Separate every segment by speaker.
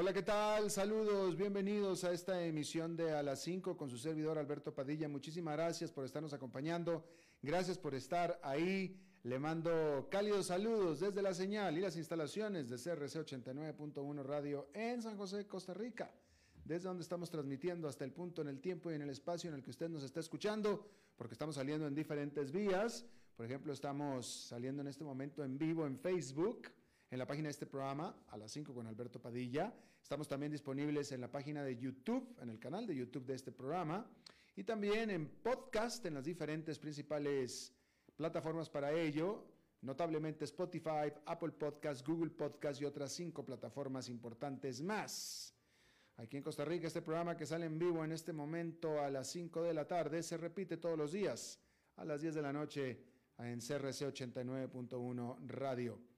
Speaker 1: Hola, ¿qué tal? Saludos, bienvenidos a esta emisión de A las 5 con su servidor Alberto Padilla. Muchísimas gracias por estarnos acompañando. Gracias por estar ahí. Le mando cálidos saludos desde la señal y las instalaciones de CRC 89.1 Radio en San José, Costa Rica, desde donde estamos transmitiendo hasta el punto en el tiempo y en el espacio en el que usted nos está escuchando, porque estamos saliendo en diferentes vías. Por ejemplo, estamos saliendo en este momento en vivo en Facebook, en la página de este programa, a las 5 con Alberto Padilla. Estamos también disponibles en la página de YouTube, en el canal de YouTube de este programa, y también en podcast en las diferentes principales plataformas para ello, notablemente Spotify, Apple Podcast, Google Podcast y otras cinco plataformas importantes más. Aquí en Costa Rica, este programa que sale en vivo en este momento a las 5 de la tarde se repite todos los días a las 10 de la noche en CRC 89.1 Radio.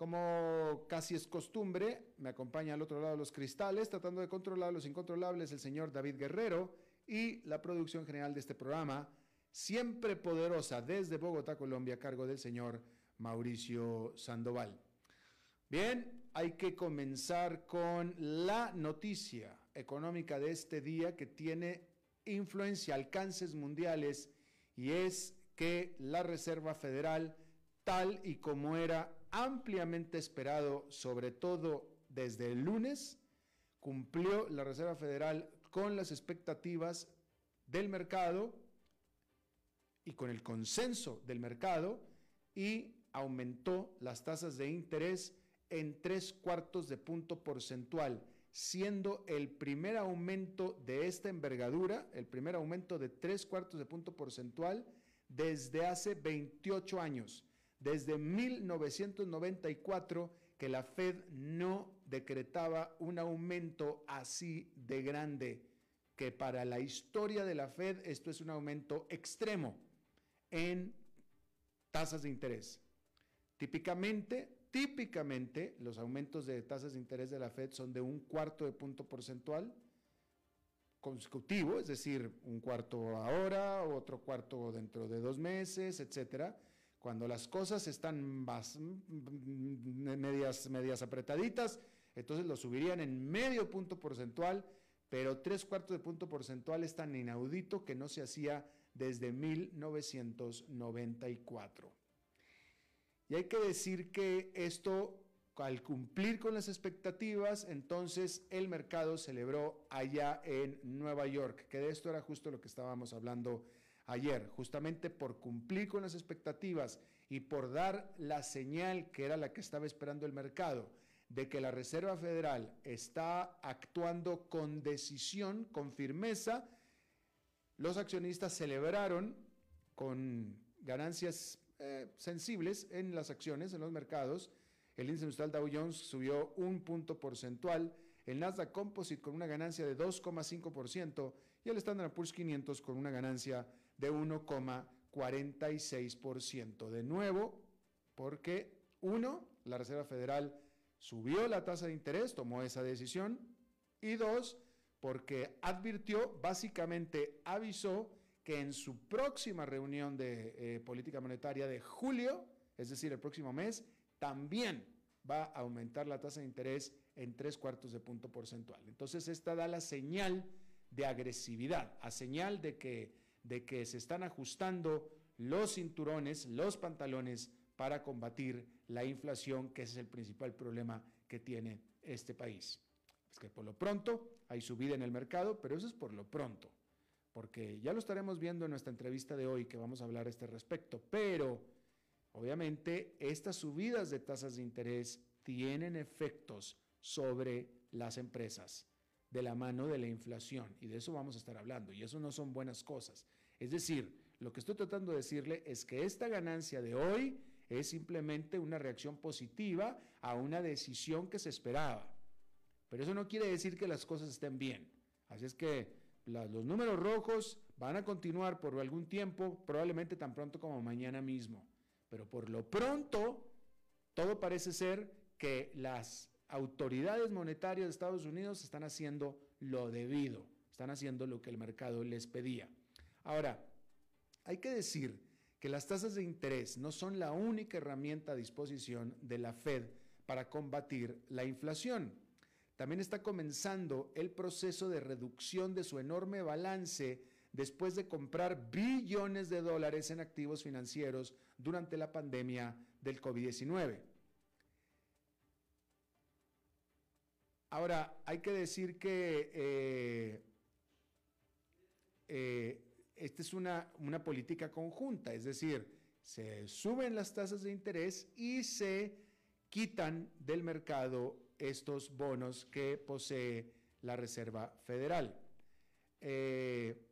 Speaker 1: Como casi es costumbre, me acompaña al otro lado de los cristales, tratando de controlar los incontrolables, el señor David Guerrero y la producción general de este programa, siempre poderosa desde Bogotá, Colombia, a cargo del señor Mauricio Sandoval. Bien, hay que comenzar con la noticia económica de este día que tiene influencia, alcances mundiales, y es que la Reserva Federal, tal y como era ampliamente esperado, sobre todo desde el lunes, cumplió la Reserva Federal con las expectativas del mercado y con el consenso del mercado y aumentó las tasas de interés en tres cuartos de punto porcentual, siendo el primer aumento de esta envergadura, el primer aumento de tres cuartos de punto porcentual desde hace 28 años, desde 1994 que la Fed no decretaba un aumento así de grande, que para la historia de la Fed esto es un aumento extremo en tasas de interés. Típicamente, típicamente los aumentos de tasas de interés de la Fed son de un cuarto de punto porcentual consecutivo, es decir, un cuarto ahora, otro cuarto dentro de dos meses, etcétera. Cuando las cosas están más, medias, medias apretaditas, entonces lo subirían en medio punto porcentual, pero tres cuartos de punto porcentual es tan inaudito que no se hacía desde 1994. Y hay que decir que esto, al cumplir con las expectativas, entonces el mercado celebró allá en Nueva York, que de esto era justo lo que estábamos hablando ayer, justamente por cumplir con las expectativas y por dar la señal que era la que estaba esperando el mercado, de que la Reserva Federal está actuando con decisión, con firmeza, los accionistas celebraron con ganancias eh, sensibles en las acciones, en los mercados. El índice industrial Dow Jones subió un punto porcentual, el Nasdaq Composite con una ganancia de 2,5% y el Standard Poor's 500 con una ganancia de 1,46%. De nuevo, porque uno, la Reserva Federal subió la tasa de interés, tomó esa decisión, y dos, porque advirtió, básicamente avisó que en su próxima reunión de eh, política monetaria de julio, es decir, el próximo mes, también va a aumentar la tasa de interés en tres cuartos de punto porcentual. Entonces, esta da la señal de agresividad, a señal de que, de que se están ajustando los cinturones, los pantalones para combatir la inflación, que ese es el principal problema que tiene este país. Es que por lo pronto hay subida en el mercado, pero eso es por lo pronto. porque ya lo estaremos viendo en nuestra entrevista de hoy que vamos a hablar a este respecto, pero obviamente estas subidas de tasas de interés tienen efectos sobre las empresas de la mano de la inflación y de eso vamos a estar hablando y eso no son buenas cosas. Es decir, lo que estoy tratando de decirle es que esta ganancia de hoy es simplemente una reacción positiva a una decisión que se esperaba. Pero eso no quiere decir que las cosas estén bien. Así es que los números rojos van a continuar por algún tiempo, probablemente tan pronto como mañana mismo. Pero por lo pronto, todo parece ser que las autoridades monetarias de Estados Unidos están haciendo lo debido, están haciendo lo que el mercado les pedía. Ahora, hay que decir que las tasas de interés no son la única herramienta a disposición de la Fed para combatir la inflación. También está comenzando el proceso de reducción de su enorme balance después de comprar billones de dólares en activos financieros durante la pandemia del COVID-19. Ahora, hay que decir que eh, eh, esta es una, política conjunta, es decir, se suben las tasas de interés y se quitan del mercado estos bonos que posee la Reserva Federal. Eh,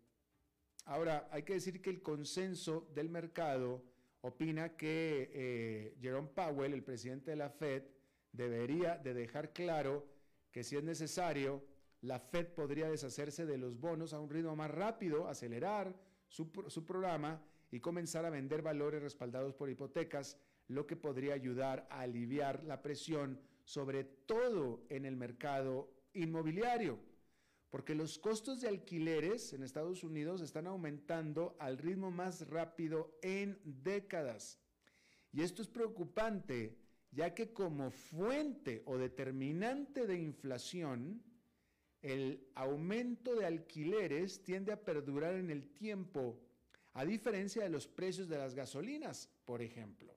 Speaker 1: ahora, hay que decir que el consenso del mercado opina que Jerome Powell, el presidente de la Fed, debería de dejar claro que si es necesario, la Fed podría deshacerse de los bonos a un ritmo más rápido, acelerar su, su programa y comenzar a vender valores respaldados por hipotecas, lo que podría ayudar a aliviar la presión, sobre todo en el mercado inmobiliario, porque los costos de alquileres en Estados Unidos están aumentando al ritmo más rápido en décadas. Y esto es preocupante, ya que como fuente o determinante de inflación, el aumento de alquileres tiende a perdurar en el tiempo, a diferencia de los precios de las gasolinas, por ejemplo.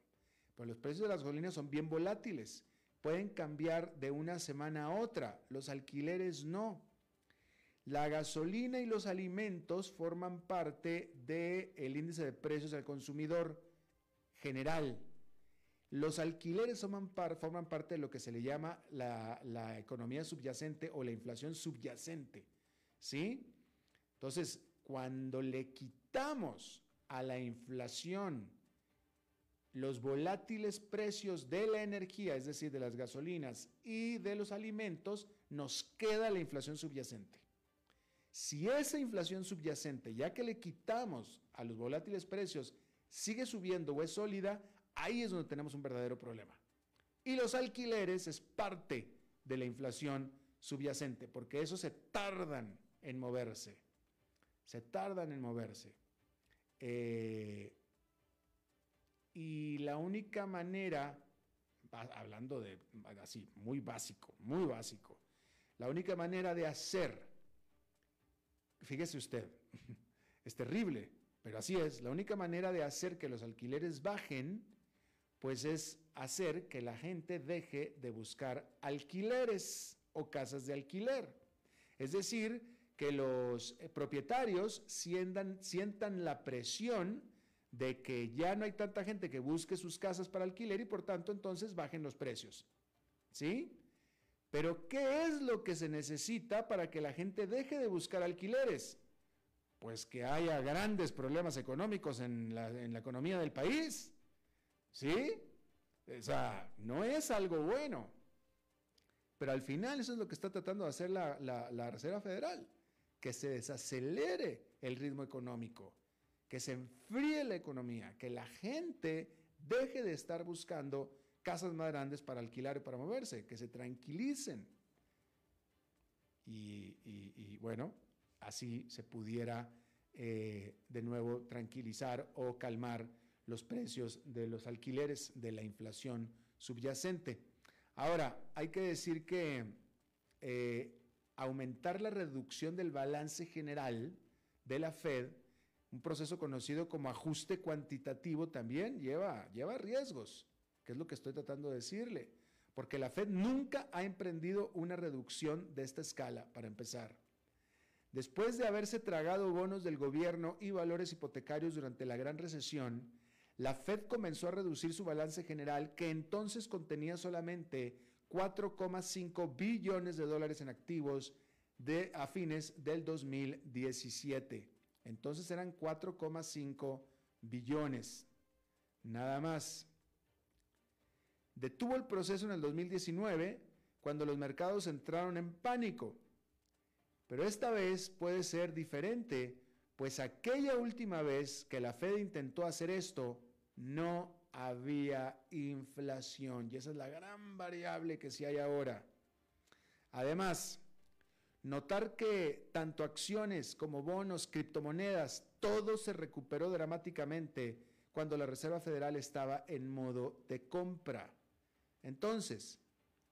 Speaker 1: Pues los precios de las gasolinas son bien volátiles, pueden cambiar de una semana a otra, los alquileres no. La gasolina y los alimentos forman parte del índice de precios al consumidor general. Los alquileres forman, parte de lo que se le llama la, economía subyacente o la inflación subyacente. ¿Sí? Entonces, cuando le quitamos a la inflación los volátiles precios de la energía, es decir, de las gasolinas y de los alimentos, nos queda la inflación subyacente. Si esa inflación subyacente, ya que le quitamos a los volátiles precios, sigue subiendo o es sólida, Ahí es donde tenemos un verdadero problema. Y los alquileres es parte de la inflación subyacente, porque esos se tardan en moverse. Se tardan en moverse. Eh, y la única manera, hablando de así, muy básico, muy básico, la única manera de hacer, fíjese usted, es terrible, pero así es, la única manera de hacer que los alquileres bajen pues es hacer que la gente deje de buscar alquileres o casas de alquiler. Es decir, que los eh, propietarios sientan, la presión de que ya no hay tanta gente que busque sus casas para alquiler y por tanto entonces bajen los precios. ¿Sí? Pero ¿qué es lo que se necesita para que la gente deje de buscar alquileres? Pues que haya grandes problemas económicos en la, en la economía del país. ¿Sí? O sea, no es algo bueno. Pero al final eso es lo que está tratando de hacer la, Reserva Federal, que se desacelere el ritmo económico, que se enfríe la economía, que la gente deje de estar buscando casas más grandes para alquilar y para moverse, que se tranquilicen. Y, bueno, así se pudiera eh, de nuevo tranquilizar o calmar los precios de los alquileres de la inflación subyacente. Ahora, hay que decir que eh, aumentar la reducción del balance general de la Fed, un proceso conocido como ajuste cuantitativo, también lleva, lleva riesgos, que es lo que estoy tratando de decirle, porque la Fed nunca ha emprendido una reducción de esta escala, para empezar. Después de haberse tragado bonos del gobierno y valores hipotecarios durante la gran recesión, la Fed comenzó a reducir su balance general, que entonces contenía solamente 4,5 billones de dólares en activos de, a fines del 2017. Entonces eran 4,5 billones. Nada más. Detuvo el proceso en el 2019 cuando los mercados entraron en pánico. Pero esta vez puede ser diferente, pues aquella última vez que la Fed intentó hacer esto, no había inflación. Y esa es la gran variable que sí hay ahora. Además, notar que tanto acciones como bonos, criptomonedas, todo se recuperó dramáticamente cuando la Reserva Federal estaba en modo de compra. Entonces,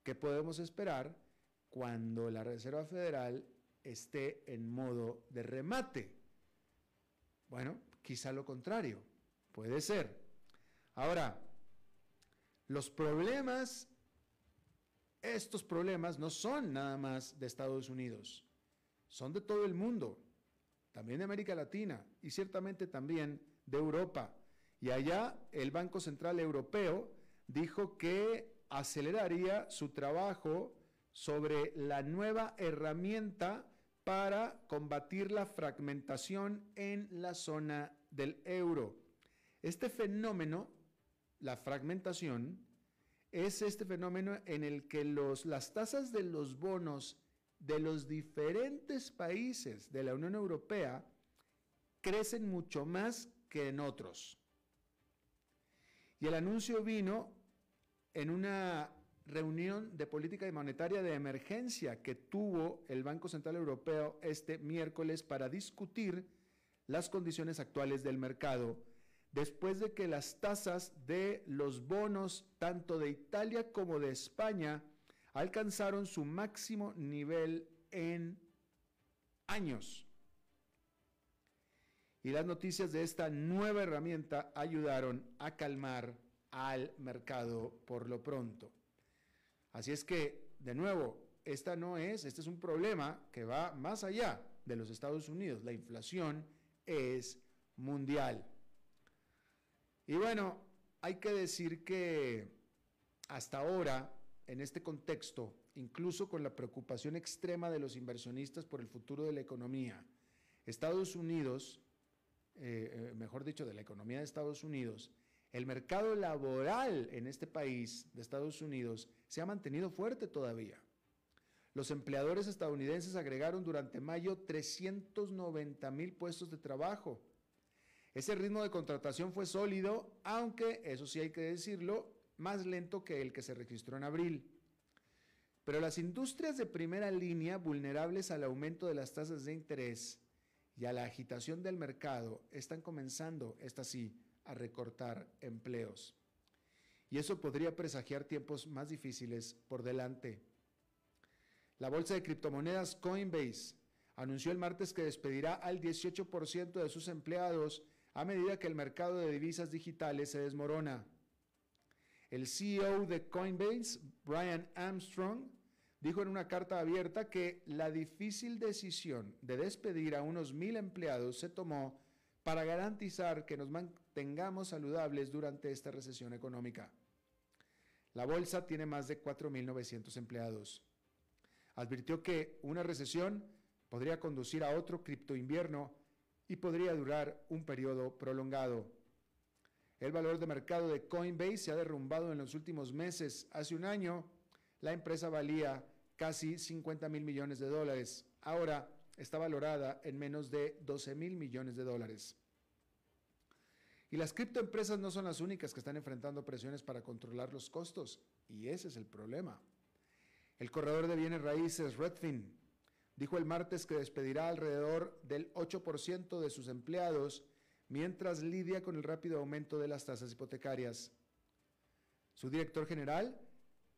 Speaker 1: ¿qué podemos esperar cuando la Reserva Federal esté en modo de remate? Bueno, quizá lo contrario, puede ser. Ahora, los problemas, estos problemas no son nada más de Estados Unidos, son de todo el mundo, también de América Latina y ciertamente también de Europa. Y allá el Banco Central Europeo dijo que aceleraría su trabajo sobre la nueva herramienta para combatir la fragmentación en la zona del euro. Este fenómeno, la fragmentación, es este fenómeno en el que las tasas de los bonos de los diferentes países de la Unión Europea crecen mucho más que en otros. Y el anuncio vino en una reunión de política y monetaria de emergencia que tuvo el Banco Central Europeo este miércoles para discutir las condiciones actuales del mercado, después de que las tasas de los bonos tanto de Italia como de España alcanzaron su máximo nivel en años. Y las noticias de esta nueva herramienta ayudaron a calmar al mercado por lo pronto. Así es que, de nuevo, esta no es, este es un problema que va más allá de los Estados Unidos. La inflación es mundial. Y bueno, hay que decir que hasta ahora, en este contexto, incluso con la preocupación extrema de los inversionistas por el futuro de la economía, Estados Unidos, eh, eh, mejor dicho, de la economía de Estados Unidos, el mercado laboral en este país de Estados Unidos se ha mantenido fuerte todavía. Los empleadores estadounidenses agregaron durante mayo 390 mil puestos de trabajo. Ese ritmo de contratación fue sólido, aunque, eso sí hay que decirlo, más lento que el que se registró en abril. Pero las industrias de primera línea, vulnerables al aumento de las tasas de interés y a la agitación del mercado, están comenzando, esta sí, a recortar empleos. Y eso podría presagiar tiempos más difíciles por delante. La bolsa de criptomonedas Coinbase anunció el martes que despedirá al 18% de sus empleados a medida que el mercado de divisas digitales se desmorona. El CEO de Coinbase, Brian Armstrong, dijo en una carta abierta que la difícil decisión de despedir a unos mil empleados se tomó para garantizar que nos mantengamos saludables durante esta recesión económica. La bolsa tiene más de 4.900 empleados. Advirtió que una recesión podría conducir a otro criptoinvierno y podría durar un periodo prolongado. El valor de mercado de Coinbase se ha derrumbado en los últimos meses. Hace un año, la empresa valía casi 50 mil millones de dólares. Ahora está valorada en menos de 12 mil millones de dólares. Y las criptoempresas no son las únicas que están enfrentando presiones para controlar los costos, y ese es el problema. El corredor de bienes raíces Redfin dijo el martes que despedirá alrededor del 8% de sus empleados mientras lidia con el rápido aumento de las tasas hipotecarias. Su director general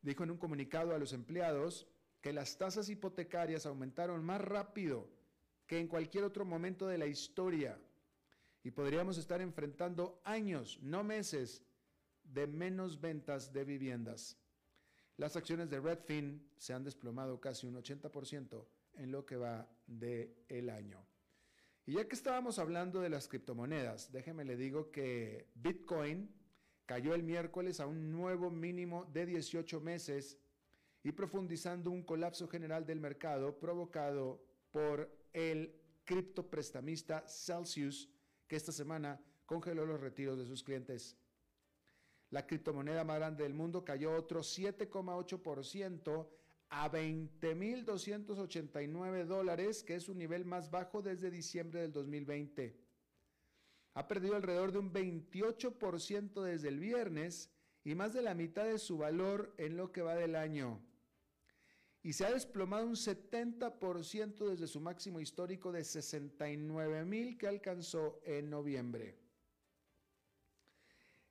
Speaker 1: dijo en un comunicado a los empleados que las tasas hipotecarias aumentaron más rápido que en cualquier otro momento de la historia y podríamos estar enfrentando años, no meses, de menos ventas de viviendas. Las acciones de Redfin se han desplomado casi un 80% en lo que va del el año. Y ya que estábamos hablando de las criptomonedas, déjeme le digo que Bitcoin cayó el miércoles a un nuevo mínimo de 18 meses y profundizando un colapso general del mercado provocado por el criptoprestamista Celsius, que esta semana congeló los retiros de sus clientes. La criptomoneda más grande del mundo cayó otro 7,8% a 20.289 dólares, que es su nivel más bajo desde diciembre del 2020. Ha perdido alrededor de un 28% desde el viernes y más de la mitad de su valor en lo que va del año. Y se ha desplomado un 70% desde su máximo histórico de 69 mil que alcanzó en noviembre.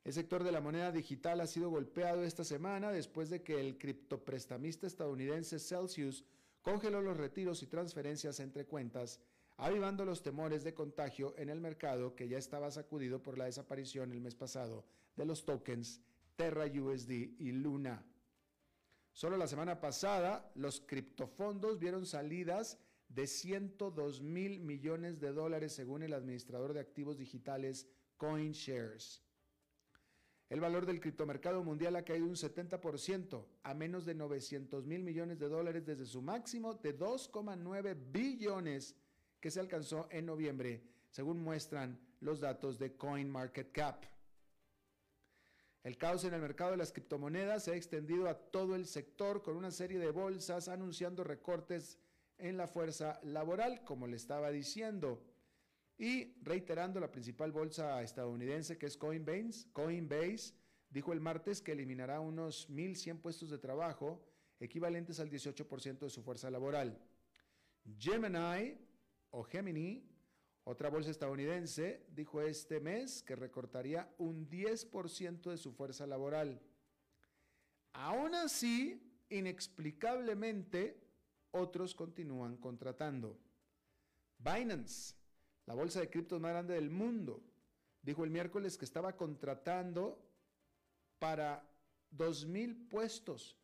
Speaker 1: El sector de la moneda digital ha sido golpeado esta semana después de que el criptoprestamista estadounidense Celsius congeló los retiros y transferencias entre cuentas, avivando los temores de contagio en el mercado que ya estaba sacudido por la desaparición el mes pasado de los tokens Terra USD y Luna. Solo la semana pasada, los criptofondos vieron salidas de 102 mil millones de dólares según el administrador de activos digitales CoinShares. El valor del criptomercado mundial ha caído un 70% a menos de 900 mil millones de dólares desde su máximo de 2,9 billones que se alcanzó en noviembre, según muestran los datos de CoinMarketCap. El caos en el mercado de las criptomonedas se ha extendido a todo el sector con una serie de bolsas anunciando recortes en la fuerza laboral, como le estaba diciendo. Y reiterando, la principal bolsa estadounidense, que es Coinbase, Coinbase dijo el martes que eliminará unos 1.100 puestos de trabajo, equivalentes al 18% de su fuerza laboral. Gemini, o Gemini, otra bolsa estadounidense, dijo este mes que recortaría un 10% de su fuerza laboral. Aún así, inexplicablemente, otros continúan contratando. Binance la bolsa de criptos más grande del mundo, dijo el miércoles que estaba contratando para 2.000 puestos,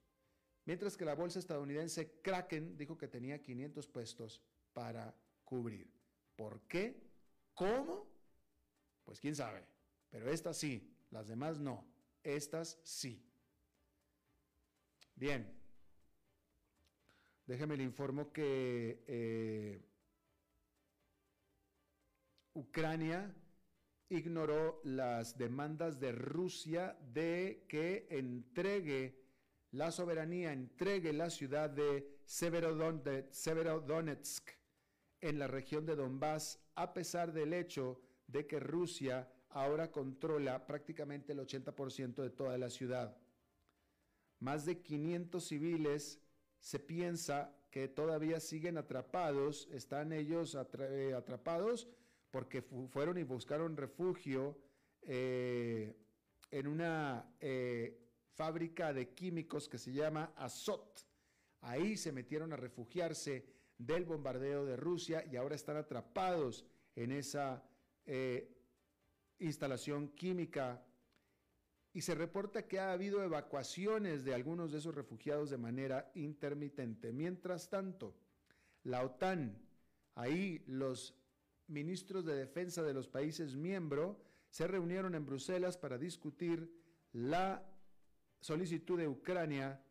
Speaker 1: mientras que la bolsa estadounidense Kraken dijo que tenía 500 puestos para cubrir. ¿Por qué? ¿Cómo? Pues quién sabe, pero estas sí, las demás no, estas sí. Bien, déjeme le informo que... Eh, Ucrania ignoró las demandas de Rusia de que entregue la soberanía, entregue la ciudad de Severodonetsk en la región de Donbass, a pesar del hecho de que Rusia ahora controla prácticamente el 80% de toda la ciudad. Más de 500 civiles se piensa que todavía siguen atrapados, están ellos atrapados porque fueron y buscaron refugio eh, en una eh, fábrica de químicos que se llama Azot. Ahí se metieron a refugiarse del bombardeo de Rusia y ahora están atrapados en esa eh, instalación química. Y se reporta que ha habido evacuaciones de algunos de esos refugiados de manera intermitente. Mientras tanto, la OTAN, ahí los ministros de defensa de los países miembros se reunieron en Bruselas para discutir la solicitud de Ucrania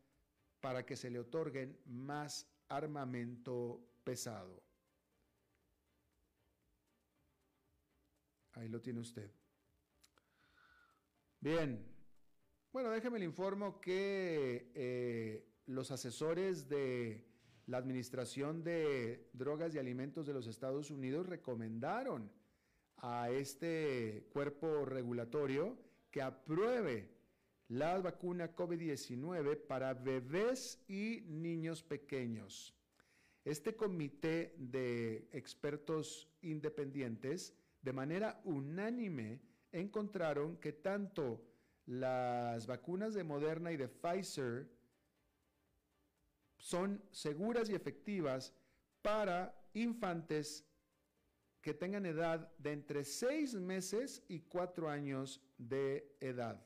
Speaker 1: para que se le otorguen más armamento pesado. Ahí lo tiene usted. Bien, bueno, déjeme le informo que eh, los asesores de la Administración de Drogas y Alimentos de los Estados Unidos recomendaron a este cuerpo regulatorio que apruebe la vacuna COVID-19 para bebés y niños pequeños. Este comité de expertos independientes, de manera unánime, encontraron que tanto las vacunas de Moderna y de Pfizer son seguras y efectivas para infantes que tengan edad de entre 6 meses y 4 años de edad.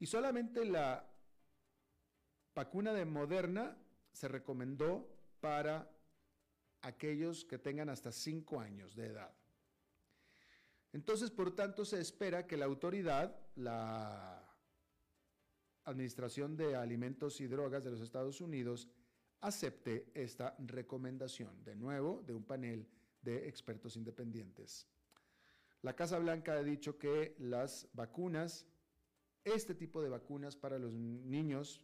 Speaker 1: Y solamente la vacuna de Moderna se recomendó para aquellos que tengan hasta 5 años de edad. Entonces, por tanto, se espera que la autoridad, la Administración de Alimentos y Drogas de los Estados Unidos, acepte esta recomendación, de nuevo, de un panel de expertos independientes. La Casa Blanca ha dicho que las vacunas, este tipo de vacunas para los niños,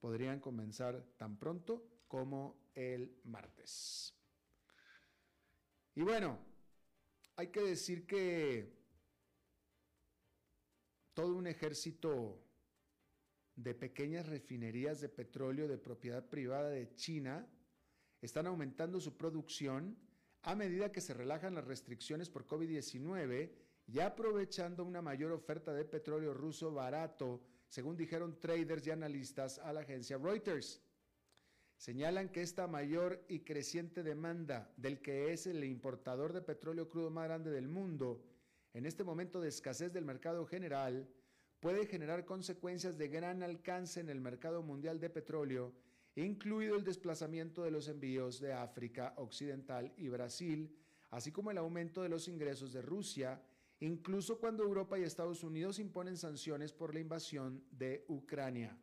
Speaker 1: podrían comenzar tan pronto como el martes. Y bueno, hay que decir que todo un ejército de pequeñas refinerías de petróleo de propiedad privada de China están aumentando su producción a medida que se relajan las restricciones por COVID-19 y aprovechando una mayor oferta de petróleo ruso barato, según dijeron traders y analistas a la agencia Reuters. Señalan que esta mayor y creciente demanda del que es el importador de petróleo crudo más grande del mundo, en este momento de escasez del mercado general, puede generar consecuencias de gran alcance en el mercado mundial de petróleo, incluido el desplazamiento de los envíos de África Occidental y Brasil, así como el aumento de los ingresos de Rusia, incluso cuando Europa y Estados Unidos imponen sanciones por la invasión de Ucrania.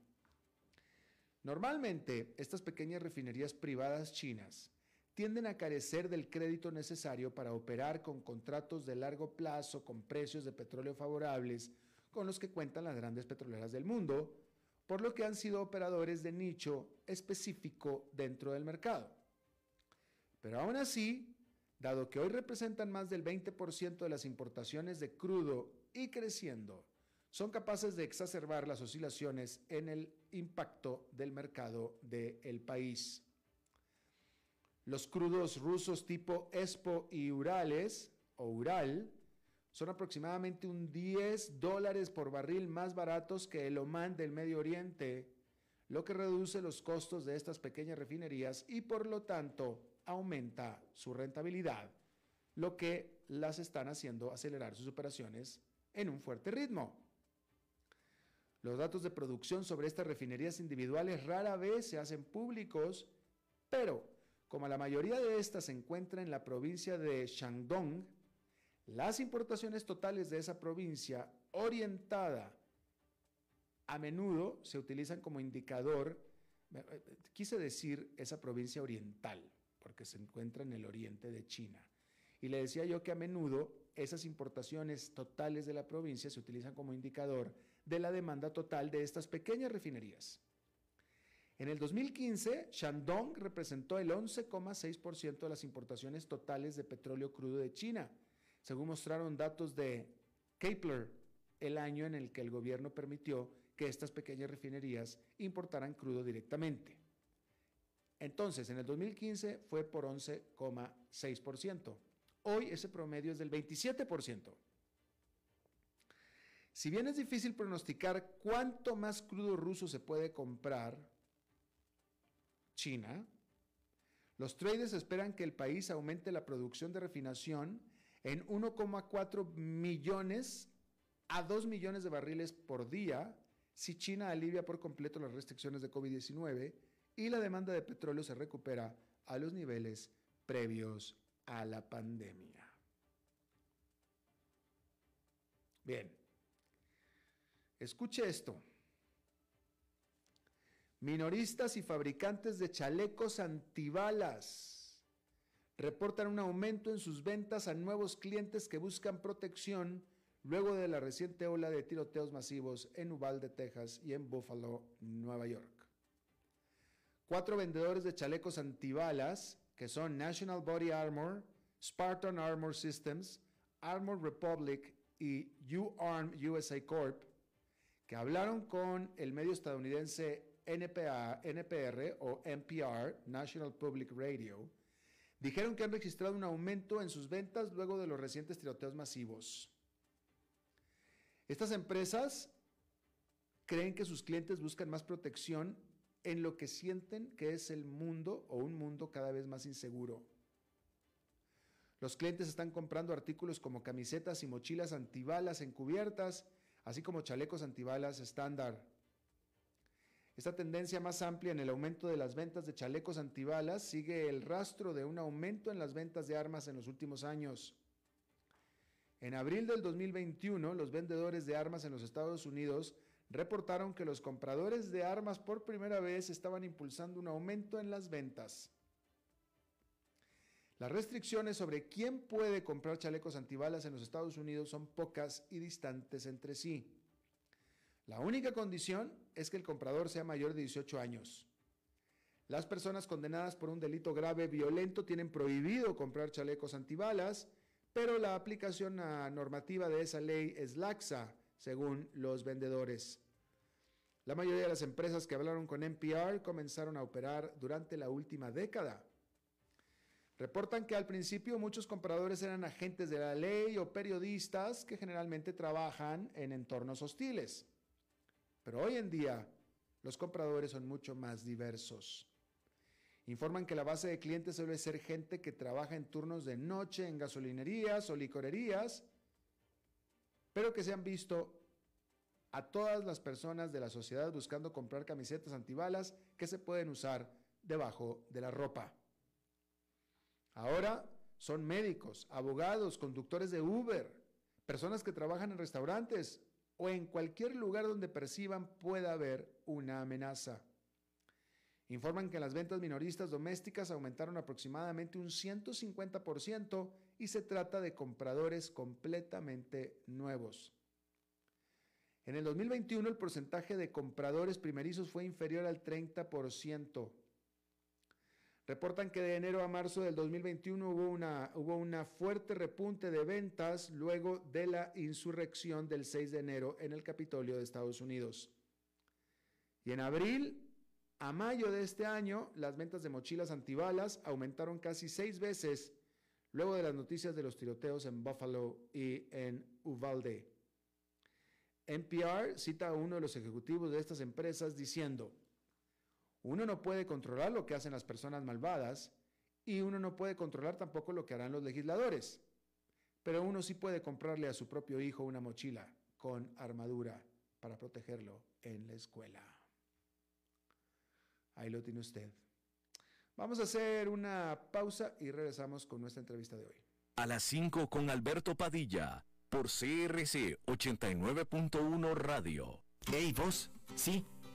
Speaker 1: Normalmente, estas pequeñas refinerías privadas chinas tienden a carecer del crédito necesario para operar con contratos de largo plazo con precios de petróleo favorables con los que cuentan las grandes petroleras del mundo, por lo que han sido operadores de nicho específico dentro del mercado. Pero aún así, dado que hoy representan más del 20% de las importaciones de crudo y creciendo, son capaces de exacerbar las oscilaciones en el impacto del mercado del país. Los crudos rusos tipo ESPO y Urales o Ural son aproximadamente un 10 dólares por barril más baratos que el Oman del Medio Oriente, lo que reduce los costos de estas pequeñas refinerías y por lo tanto aumenta su rentabilidad, lo que las están haciendo acelerar sus operaciones en un fuerte ritmo. Los datos de producción sobre estas refinerías individuales rara vez se hacen públicos, pero como la mayoría de estas se encuentra en la provincia de Shandong, las importaciones totales de esa provincia orientada a menudo se utilizan como indicador, quise decir esa provincia oriental, porque se encuentra en el oriente de China. Y le decía yo que a menudo esas importaciones totales de la provincia se utilizan como indicador de la demanda total de estas pequeñas refinerías. En el 2015, Shandong representó el 11,6% de las importaciones totales de petróleo crudo de China según mostraron datos de Kepler, el año en el que el gobierno permitió que estas pequeñas refinerías importaran crudo directamente. Entonces, en el 2015 fue por 11,6%. Hoy ese promedio es del 27%. Si bien es difícil pronosticar cuánto más crudo ruso se puede comprar China, los traders esperan que el país aumente la producción de refinación en 1,4 millones a 2 millones de barriles por día si China alivia por completo las restricciones de COVID-19 y la demanda de petróleo se recupera a los niveles previos a la pandemia. Bien, escuche esto. Minoristas y fabricantes de chalecos antibalas reportan un aumento en sus ventas a nuevos clientes que buscan protección luego de la reciente ola de tiroteos masivos en Uvalde, Texas y en Buffalo, Nueva York. Cuatro vendedores de chalecos antibalas, que son National Body Armor, Spartan Armor Systems, Armor Republic y U-Arm USA Corp., que hablaron con el medio estadounidense NPR o NPR, National Public Radio, dijeron que han registrado un aumento en sus ventas luego de los recientes tiroteos masivos. Estas empresas creen que sus clientes buscan más protección en lo que sienten que es el mundo o un mundo cada vez más inseguro. Los clientes están comprando artículos como camisetas y mochilas antibalas encubiertas, así como chalecos antibalas estándar. Esta tendencia más amplia en el aumento de las ventas de chalecos antibalas sigue el rastro de un aumento en las ventas de armas en los últimos años. En abril del 2021, los vendedores de armas en los Estados Unidos reportaron que los compradores de armas por primera vez estaban impulsando un aumento en las ventas. Las restricciones sobre quién puede comprar chalecos antibalas en los Estados Unidos son pocas y distantes entre sí. La única condición es que el comprador sea mayor de 18 años. Las personas condenadas por un delito grave violento tienen prohibido comprar chalecos antibalas, pero la aplicación normativa de esa ley es laxa, según los vendedores. La mayoría de las empresas que hablaron con NPR comenzaron a operar durante la última década. Reportan que al principio muchos compradores eran agentes de la ley o periodistas que generalmente trabajan en entornos hostiles. Pero hoy en día los compradores son mucho más diversos. Informan que la base de clientes suele ser gente que trabaja en turnos de noche en gasolinerías o licorerías, pero que se han visto a todas las personas de la sociedad buscando comprar camisetas antibalas que se pueden usar debajo de la ropa. Ahora son médicos, abogados, conductores de Uber, personas que trabajan en restaurantes o en cualquier lugar donde perciban pueda haber una amenaza. Informan que las ventas minoristas domésticas aumentaron aproximadamente un 150% y se trata de compradores completamente nuevos. En el 2021 el porcentaje de compradores primerizos fue inferior al 30%. Reportan que de enero a marzo del 2021 hubo una, hubo una fuerte repunte de ventas luego de la insurrección del 6 de enero en el Capitolio de Estados Unidos. Y en abril a mayo de este año, las ventas de mochilas antibalas aumentaron casi seis veces luego de las noticias de los tiroteos en Buffalo y en Uvalde. NPR cita a uno de los ejecutivos de estas empresas diciendo, uno no puede controlar lo que hacen las personas malvadas y uno no puede controlar tampoco lo que harán los legisladores. Pero uno sí puede comprarle a su propio hijo una mochila con armadura para protegerlo en la escuela. Ahí lo tiene usted. Vamos a hacer una pausa y regresamos con nuestra entrevista de hoy.
Speaker 2: A las 5 con Alberto Padilla, por CRC 89.1 Radio.
Speaker 3: Hey, vos, sí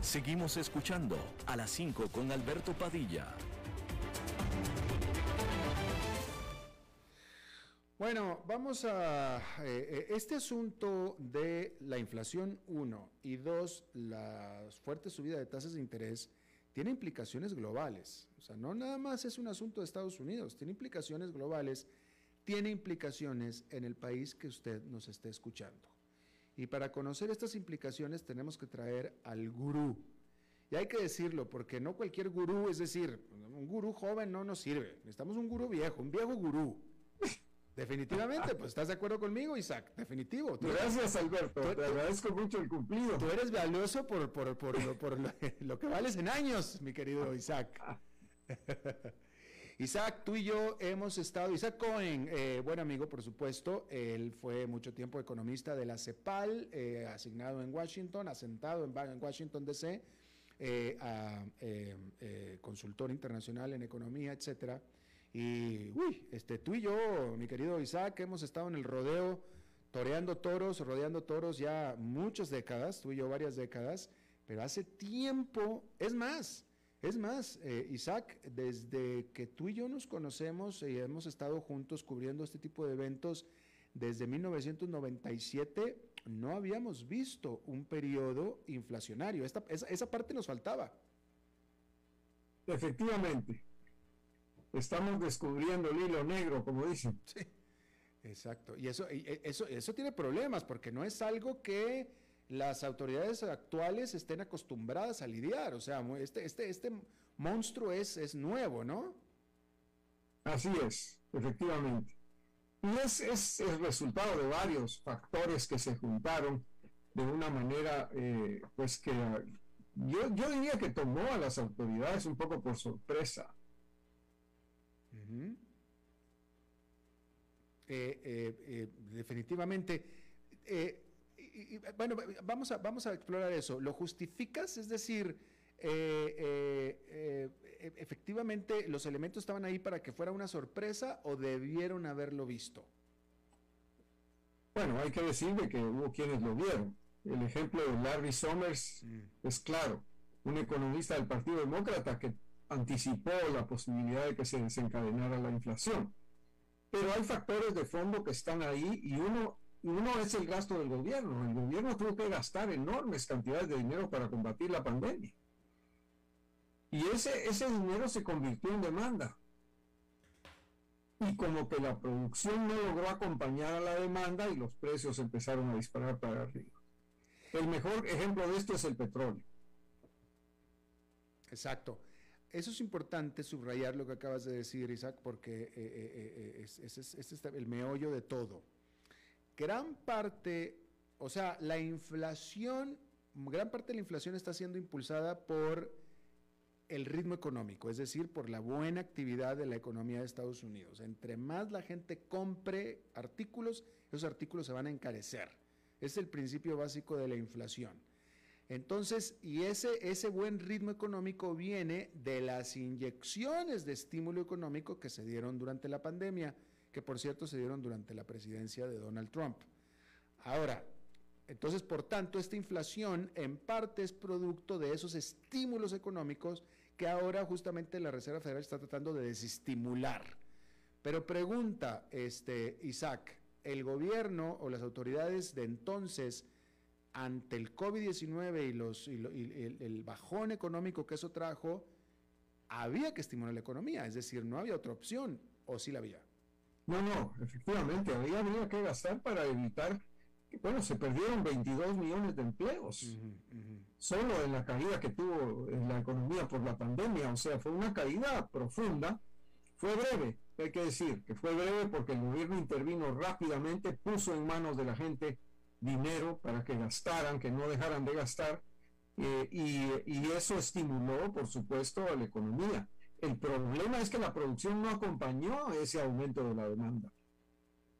Speaker 2: Seguimos escuchando a las 5 con Alberto Padilla.
Speaker 1: Bueno, vamos a... Eh, eh, este asunto de la inflación, uno, y dos, la fuerte subida de tasas de interés, tiene implicaciones globales. O sea, no nada más es un asunto de Estados Unidos, tiene implicaciones globales, tiene implicaciones en el país que usted nos esté escuchando. Y para conocer estas implicaciones tenemos que traer al gurú. Y hay que decirlo, porque no cualquier gurú, es decir, un gurú joven no nos sirve. Necesitamos un gurú viejo, un viejo gurú. Definitivamente, pues estás de acuerdo conmigo, Isaac, definitivo.
Speaker 4: Gracias, Alberto, te agradezco mucho el cumplido.
Speaker 1: Tú eres valioso por, por, por, lo, que vales en años, mi querido Isaac. Isaac, tú y yo hemos estado, Isaac Cohen, eh, buen amigo por supuesto, él fue mucho tiempo economista de la CEPAL, eh, asignado en Washington, asentado en, en Washington DC, eh, a, consultor internacional en economía, etcétera. Y, uy, este, tú y yo, mi querido Isaac, hemos estado en el rodeo, toreando toros, rodeando toros ya muchas décadas, tú y yo varias décadas, pero hace tiempo, es más, es más, eh, Isaac, desde que tú y yo nos conocemos y hemos estado juntos cubriendo este tipo de eventos desde 1997, no habíamos visto un periodo inflacionario. esa, esa parte nos faltaba.
Speaker 4: Efectivamente. Estamos descubriendo el hilo negro, como dicen.
Speaker 1: Sí, exacto. Y eso, e, eso, eso tiene problemas, porque no es algo que las autoridades actuales estén acostumbradas a lidiar. O sea, este, este, este monstruo es, es nuevo, ¿no?
Speaker 4: Así es, efectivamente. Y es, es el resultado de varios factores que se juntaron de una manera, eh, pues que yo, yo diría que tomó a las autoridades un poco por sorpresa.
Speaker 1: Eh, eh, definitivamente bueno, vamos a, vamos a explorar eso. ¿Lo justificas? Es decir, eh, eh, eh, efectivamente los elementos estaban ahí para que fuera una sorpresa o debieron haberlo visto.
Speaker 4: Bueno, hay que decirle que hubo quienes lo vieron. El ejemplo de Larry Summers mm. es claro, un economista del Partido Demócrata que anticipó la posibilidad de que se desencadenara la inflación. Pero hay factores de fondo que están ahí y uno uno es el gasto del gobierno. El gobierno tuvo que gastar enormes cantidades de dinero para combatir la pandemia. Y ese, ese dinero se convirtió en demanda. Y como que la producción no logró acompañar a la demanda y los precios empezaron a disparar para arriba. El mejor ejemplo de esto es el petróleo.
Speaker 1: Exacto. Eso es importante subrayar lo que acabas de decir, Isaac, porque eh, eh, eh, ese es el meollo de todo gran parte, o sea, la inflación, gran parte de la inflación está siendo impulsada por el ritmo económico, es decir, por la buena actividad de la economía de Estados Unidos. Entre más la gente compre artículos, esos artículos se van a encarecer. Es el principio básico de la inflación. Entonces, y ese, ese buen ritmo económico viene de las inyecciones de estímulo económico que se dieron durante la pandemia que por cierto se dieron durante la presidencia de Donald Trump. Ahora, entonces, por tanto, esta inflación en parte es producto de esos estímulos económicos que ahora justamente la Reserva Federal está tratando de desestimular. Pero pregunta, este, Isaac, ¿el gobierno o las autoridades de entonces, ante el COVID-19 y, el bajón económico que eso trajo, había que estimular la economía? Es decir, no había otra opción, o sí la había.
Speaker 4: No, no, efectivamente, había, había que gastar para evitar, que, bueno, se perdieron 22 millones de empleos, solo en la caída que tuvo en la economía por la pandemia, o sea, fue una caída profunda, fue breve, hay que decir, que fue breve porque el gobierno intervino rápidamente, puso en manos de la gente dinero para que gastaran, que no dejaran de gastar, eh, y, y eso estimuló, por supuesto, a la economía. El problema es que la producción no acompañó ese aumento de la demanda.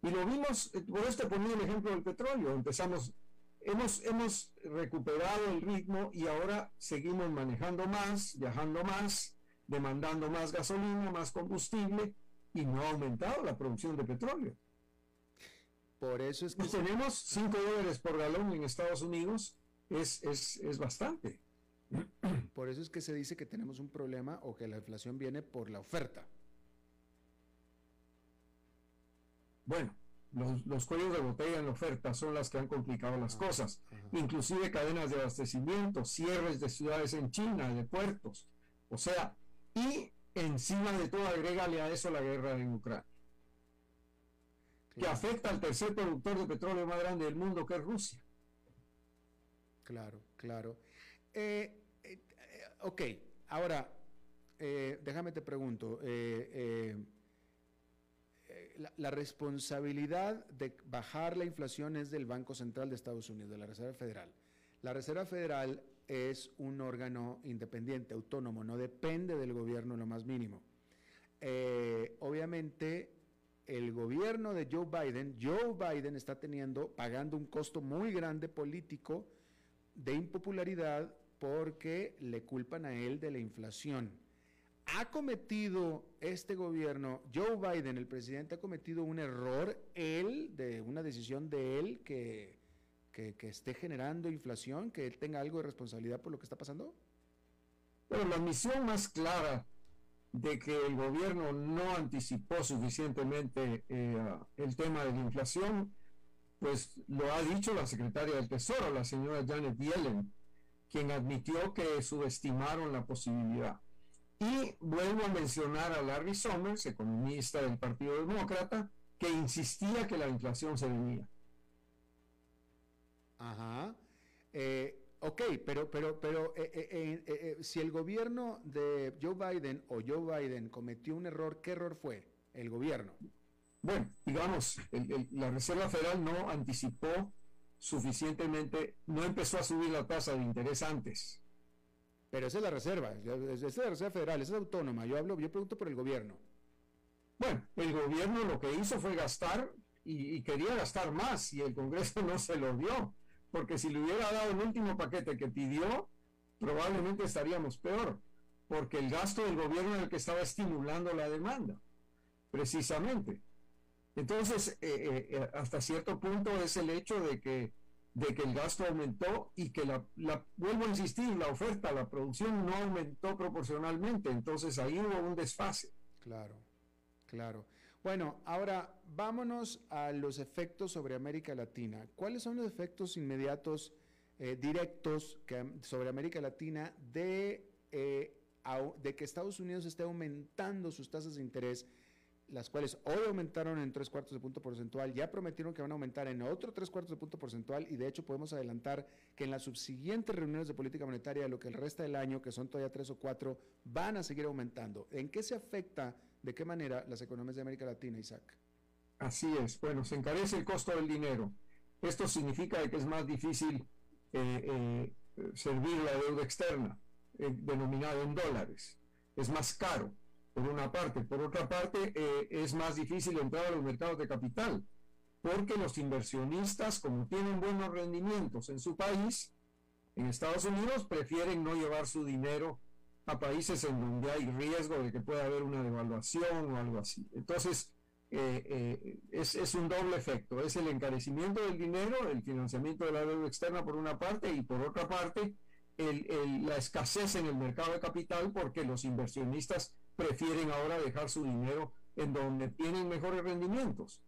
Speaker 4: Y lo vimos, eh, por esto ponía el ejemplo del petróleo. Empezamos, hemos, hemos recuperado el ritmo y ahora seguimos manejando más, viajando más, demandando más gasolina, más combustible y no ha aumentado la producción de petróleo.
Speaker 1: Por eso es que...
Speaker 4: Pues tenemos 5 dólares por galón en Estados Unidos, es, es, es bastante.
Speaker 1: Por eso es que se dice que tenemos un problema o que la inflación viene por la oferta.
Speaker 4: Bueno, los, cuellos de botella en la oferta son las que han complicado las cosas, inclusive cadenas de abastecimiento, cierres de ciudades en China, de puertos, o sea, y encima de todo agrégale a eso la guerra en Ucrania, que afecta al tercer productor de petróleo más grande del mundo, que es Rusia.
Speaker 1: Claro, claro. Eh, ok, ahora, eh, déjame te pregunto, eh, eh, la, responsabilidad de bajar la inflación es del Banco Central de Estados Unidos, de la Reserva Federal. La Reserva Federal es un órgano independiente, autónomo, no depende del gobierno lo más mínimo. obviamente el gobierno de Joe Biden, Joe Biden está teniendo, pagando un costo muy grande político de impopularidad porque le culpan a él de la inflación. ¿Ha cometido este gobierno, Joe Biden, el presidente, ha cometido un error, él, de una decisión de él que, que, esté generando inflación, que él tenga algo de responsabilidad por lo que está pasando?
Speaker 4: Pero la misión más clara de que el gobierno no anticipó suficientemente eh, el tema de la inflación, pues lo ha dicho la secretaria del Tesoro, la señora Janet Yellen, quien admitió que subestimaron la posibilidad. Y vuelvo a mencionar a Larry Summers, economista del Partido Demócrata, que insistía que la inflación se venía.
Speaker 1: Ajá. Eh, Ok, pero, pero, pero eh, eh, eh, si el gobierno de Joe Biden o Joe Biden cometió un error, ¿qué error fue? El gobierno.
Speaker 4: Bueno, digamos, la Reserva Federal no anticipó suficientemente, no empezó a subir la tasa de interés antes.
Speaker 1: Pero esa es la Reserva, esa es la Reserva Federal, esa es autónoma. Yo hablo, yo pregunto por el gobierno.
Speaker 4: Bueno, el gobierno lo que hizo fue gastar y, y quería gastar más y el Congreso no se lo dio porque si le hubiera dado el último paquete que pidió, probablemente estaríamos peor, porque el gasto del gobierno era el que estaba estimulando la demanda, precisamente. Entonces, eh, eh, eh, hasta cierto punto es el hecho de que, de que el gasto aumentó y que la, la, vuelvo a insistir, la oferta, la producción no aumentó proporcionalmente, entonces ahí hubo un desfase.
Speaker 1: Claro, claro. Bueno, ahora vámonos a los efectos sobre América Latina. ¿Cuáles son los efectos inmediatos, eh, directos sobre América Latina de, eh, de que Estados Unidos esté aumentando sus tasas de interés? Las cuales hoy aumentaron en tres cuartos de punto porcentual, ya prometieron que van a aumentar en otro tres cuartos de punto porcentual y de hecho podemos adelantar que en las subsiguientes reuniones de política monetaria, lo que el resto del año, que son todavía tres o cuatro, van a seguir aumentando. ¿En qué se afecta, de qué manera las economías de América Latina, Isaac?
Speaker 4: Así es, bueno, se encarece el costo del dinero. Esto significa que es más difícil eh, eh, servir la deuda externa, eh, denominada en dólares. Es más caro por una parte. Por otra parte, eh, es más difícil entrar a los mercados de capital, porque los inversionistas, como tienen buenos rendimientos en su país, en Estados Unidos, prefieren no llevar su dinero a países en donde hay riesgo de que pueda haber una devaluación o algo así. Entonces, eh, eh, es, es, un doble efecto. Es el encarecimiento del dinero, el financiamiento de la deuda externa por una parte y por otra parte, la escasez en el mercado de capital porque los inversionistas prefieren ahora dejar su dinero en donde tienen mejores rendimientos.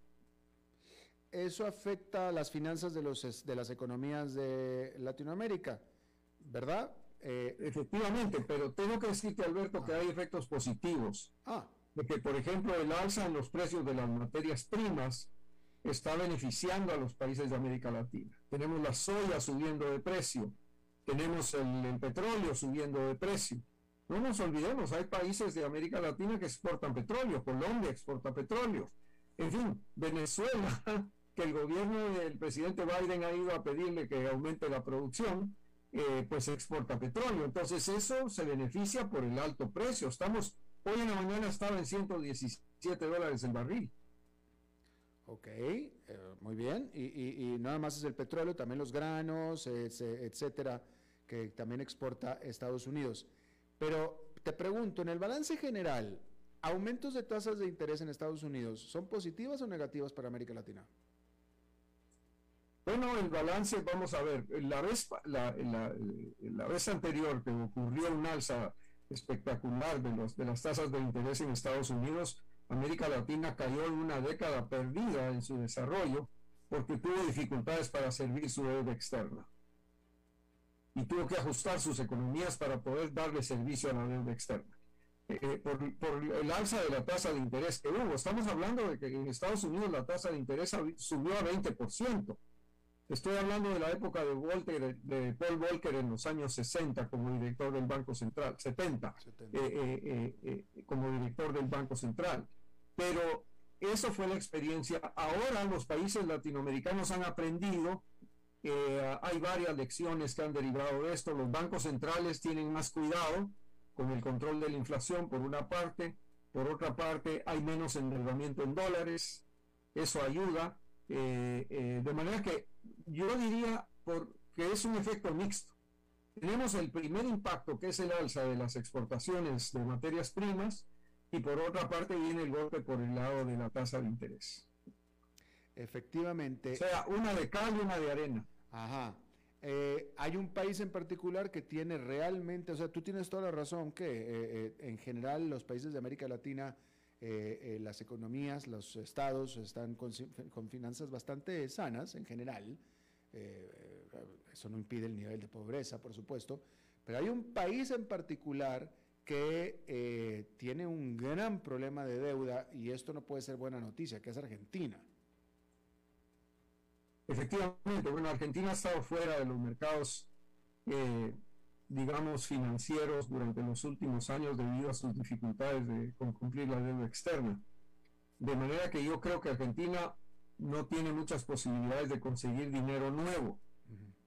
Speaker 1: Eso afecta las finanzas de, los, de las economías de Latinoamérica, ¿verdad?
Speaker 4: Eh, Efectivamente, pero tengo que decirte, Alberto, que hay efectos positivos.
Speaker 1: Ah.
Speaker 4: De que, por ejemplo, el alza en los precios de las materias primas está beneficiando a los países de América Latina. Tenemos la soya subiendo de precio, tenemos el petróleo subiendo de precio. No nos olvidemos, hay países de América Latina que exportan petróleo, Colombia exporta petróleo. En fin, Venezuela, que el gobierno del presidente Biden ha ido a pedirle que aumente la producción, eh, pues exporta petróleo. Entonces eso se beneficia por el alto precio. Estamos, hoy en la mañana estaba en 117 dólares el barril.
Speaker 1: Ok, eh, muy bien. Y, y, nada más es el petróleo, también los granos, etcétera, que también exporta Estados Unidos. Pero te pregunto, en el balance general, ¿aumentos de tasas de interés en Estados Unidos son positivas o negativas para América Latina?
Speaker 4: Bueno, el balance, vamos a ver, la vez, la, vez anterior que ocurrió un alza espectacular de, los, de las tasas de interés en Estados Unidos, América Latina cayó en una década perdida en su desarrollo porque tuvo dificultades para servir su deuda externa y tuvo que ajustar sus economías para poder darle servicio a la deuda externa. Eh, eh, por, el alza de la tasa de interés que hubo. Estamos hablando de que en Estados Unidos la tasa de interés subió a 20%. Estoy hablando de la época de, Walter, de Paul Volcker en los años 60 como director del Banco Central, 70, eh, como director del Banco Central. Pero eso fue la experiencia. Ahora los países latinoamericanos han aprendido eh, hay varias lecciones que han derivado de esto. Los bancos centrales tienen más cuidado con el control de la inflación, por una parte. Por otra parte, hay menos endeudamiento en dólares, eso ayuda, eh, eh, de manera que yo diría que es un efecto mixto. Tenemos el primer impacto, que es el alza de las exportaciones de materias primas, y por otra parte viene el golpe por el lado de la tasa de interés.
Speaker 1: Efectivamente.
Speaker 4: O sea, una de cal y una de arena.
Speaker 1: Ajá. Eh, hay un país en particular que tiene realmente, o sea, tú tienes toda la razón que eh, eh, en general los países de América Latina, las economías, los estados están con, con, finanzas bastante sanas en general. eso no impide el nivel de pobreza, por supuesto, pero hay un país en particular que tiene un gran problema de deuda y esto no puede ser buena noticia, que es Argentina.
Speaker 4: Efectivamente, bueno, Argentina ha estado fuera de los mercados, eh, digamos, financieros durante los últimos años debido a sus dificultades de cumplir la deuda externa. De manera que yo creo que Argentina no tiene muchas posibilidades de conseguir dinero nuevo.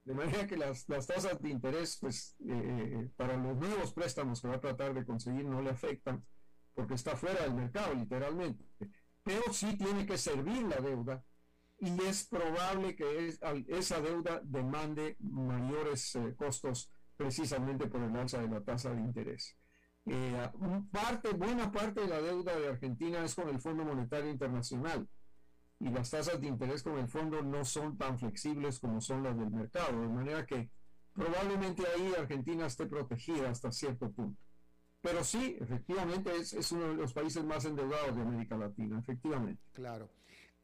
Speaker 4: De manera que las, tasas de interés, pues, eh, eh, para los nuevos préstamos que va a tratar de conseguir no le afectan, porque está fuera del mercado, literalmente. Pero sí tiene que servir la deuda y es probable que esa deuda demande mayores eh, costos precisamente por el alza de la tasa de interés. Eh, parte, buena parte de la deuda de Argentina es con el Fondo Monetario Internacional y las tasas de interés con el fondo no son tan flexibles como son las del mercado, de manera que probablemente ahí Argentina esté protegida hasta cierto punto. Pero sí, efectivamente es, es uno de los países más endeudados de América Latina, efectivamente.
Speaker 1: Claro.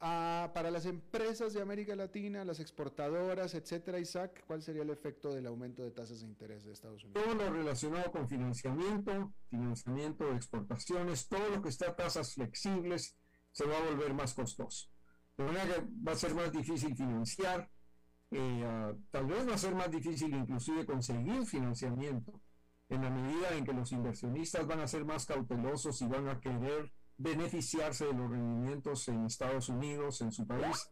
Speaker 1: Para las empresas de América Latina, las exportadoras, etcétera, Isaac, ¿cuál sería el efecto del aumento de tasas de interés de Estados Unidos?
Speaker 4: Todo lo relacionado con financiamiento, financiamiento de exportaciones, todo lo que está a tasas flexibles se va a volver más costoso. De manera que va a ser más difícil financiar, eh, ah, tal vez va a ser más difícil inclusive conseguir financiamiento en la medida en que los inversionistas van a ser más cautelosos y van a querer beneficiarse de los rendimientos en Estados Unidos, en su país,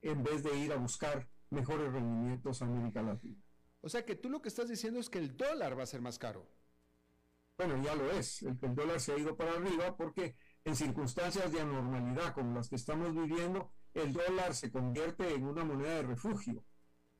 Speaker 4: en vez de ir a buscar mejores rendimientos a América Latina.
Speaker 1: O sea que tú lo que estás diciendo es que el dólar va a ser más caro.
Speaker 4: Bueno, ya lo es. El, el dólar se ha ido para arriba porque en circunstancias de anormalidad como las que estamos viviendo, el dólar se convierte en una moneda de refugio.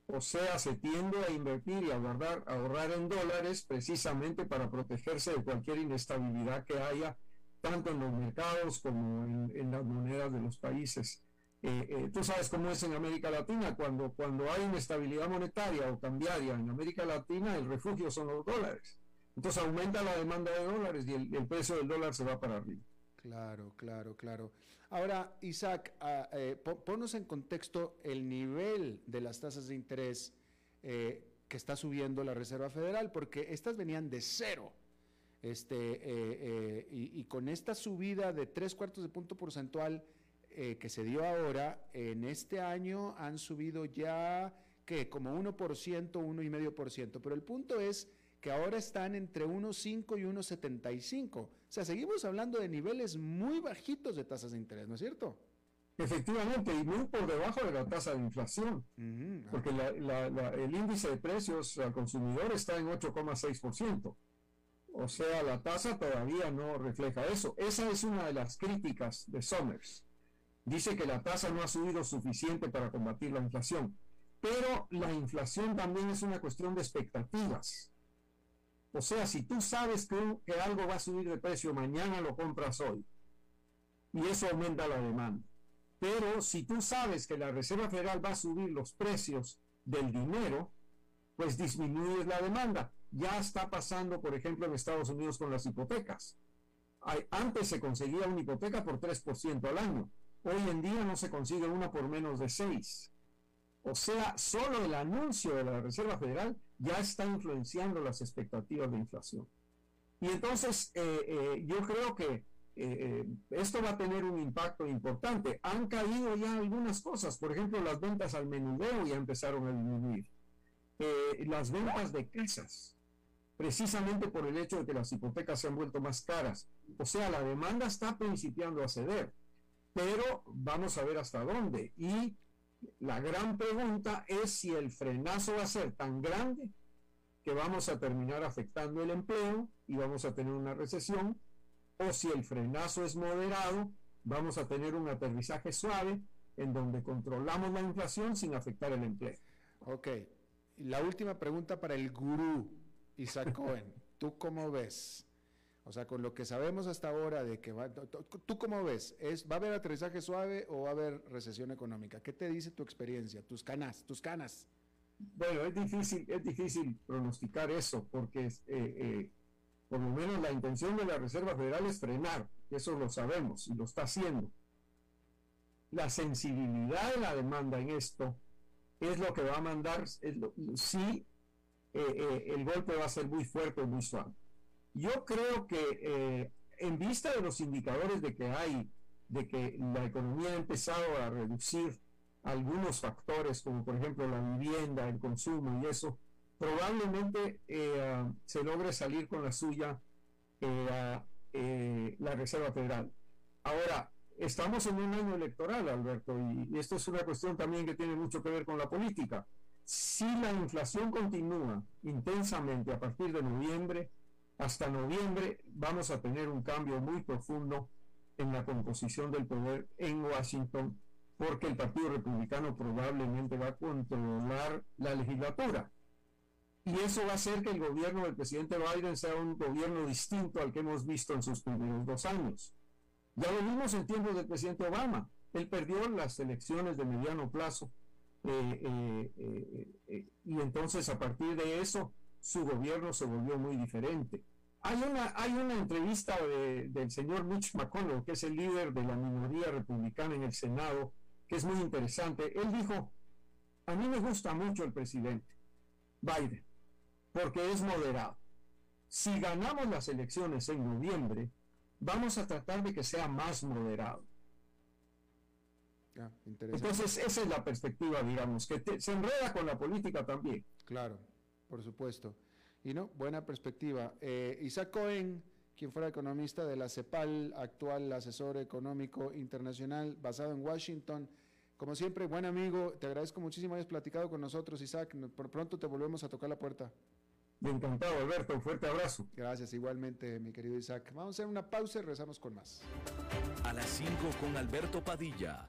Speaker 4: O sea, se tiende a invertir y a guardar, a ahorrar en dólares precisamente para protegerse de cualquier inestabilidad que haya tanto en los mercados como en, las monedas de los países. Eh, eh, tú sabes cómo es en América Latina, cuando, cuando hay inestabilidad monetaria o cambiaria en América Latina, el refugio son los dólares. Entonces aumenta la demanda de dólares y el, precio del dólar se va para arriba.
Speaker 1: Claro, claro, claro. Ahora, Isaac, ah, eh, en contexto el nivel de las tasas de interés que está subiendo la Reserva Federal, porque estas venían de cero este, eh, eh, y, con esta subida de tres cuartos de punto porcentual eh, que se dio ahora, en este año han subido ya, que Como 1%, 1,5%. Pero el punto es que ahora están entre 1,5 y 1,75. O sea, seguimos hablando de niveles muy bajitos de tasas de interés, ¿no es cierto?
Speaker 4: Efectivamente, y muy por debajo de la tasa de inflación, porque el índice de precios al consumidor está en 8,6%. O sea, la tasa todavía no refleja eso. Esa es una de las críticas de Summers. Dice que la tasa no ha subido suficiente para combatir la inflación. Pero la inflación también es una cuestión de expectativas. O sea, si tú sabes que, que algo va a subir de precio mañana, lo compras hoy. Y eso aumenta la demanda. Pero si tú sabes que la Reserva Federal va a subir los precios del dinero, pues disminuyes la demanda ya está pasando, por ejemplo, en Estados Unidos con las hipotecas. antes se conseguía una hipoteca por 3% al año. Hoy en día no se consigue una por menos de 6. O sea, solo el anuncio de la Reserva Federal ya está influenciando las expectativas de inflación. Y entonces eh, eh, yo creo que eh, esto va a tener un impacto importante. Han caído ya algunas cosas, por ejemplo, las ventas al menudeo ya empezaron a disminuir. las ventas de casas precisamente por el hecho de que las hipotecas se han vuelto más caras. O sea, la demanda está principiando a ceder, pero vamos a ver hasta dónde. Y la gran pregunta es si el frenazo va a ser tan grande que vamos a terminar afectando el empleo y vamos a tener una recesión, o si el frenazo es moderado, vamos a tener un aterrizaje suave en donde controlamos la inflación sin afectar el empleo.
Speaker 1: Ok, la última pregunta para el gurú Isaac Cohen. ¿Tú cómo ves? O sea, con lo que sabemos hasta ahora de que va, ¿tú cómo ves? ¿Es, ¿Va a haber aterrizaje suave o va a haber recesión económica? ¿Qué te dice tu experiencia, tus canas, tus canas?
Speaker 4: Bueno, es difícil, es difícil pronosticar eso porque eh, eh, por lo menos la intención de la Reserva Federal es frenar, eso lo sabemos y lo está haciendo. La sensibilidad de la demanda en esto es lo que va a mandar, si eh, el golpe va a ser muy fuerte muy suave. Yo creo que en vista de los indicadores de que hay, de que la economía ha empezado a reducir algunos factores, como por ejemplo la vivienda, el consumo y eso, probablemente eh, se logre salir con la suya eh, eh, la Reserva Federal. Ahora, estamos en un año electoral, Alberto, y esto es una cuestión también que tiene mucho que ver con la política. Si la inflación continúa intensamente a partir de noviembre, hasta noviembre vamos a tener un cambio muy profundo en la composición del poder en Washington porque el Partido Republicano probablemente va a controlar la legislatura. Y eso va a hacer que el gobierno del presidente Biden sea un gobierno distinto al que hemos visto en sus primeros dos años. Ya lo vimos en tiempos del presidente Obama. Él perdió las elecciones de mediano plazo. Eh, eh, eh, y entonces a partir de eso su gobierno se volvió muy diferente. Hay una, hay una entrevista del señor Mitch McConnell, que es el líder de la minoría republicana en el Senado, es muy interesante. Él dijo, a mí me gusta mucho el presidente Biden, porque es moderado. Si ganamos las elecciones en noviembre, vamos a tratar de que sea más moderado. Entonces, esa es la perspectiva, digamos, que se enreda con la política también.
Speaker 1: Claro, por supuesto. Y no, buena perspectiva. Eh, Isaac Cohen, quien fuera economista de la CEPAL, actual asesor económico internacional basado en Washington, como siempre, buen amigo, te agradezco muchísimo hayas platicado con nosotros, Isaac. Por pronto te volvemos a tocar la puerta.
Speaker 4: Encantado, Alberto. Un fuerte abrazo.
Speaker 1: Gracias, igualmente, mi querido Isaac. Vamos a hacer una pausa y rezamos con más.
Speaker 2: A las 5 con Alberto Padilla,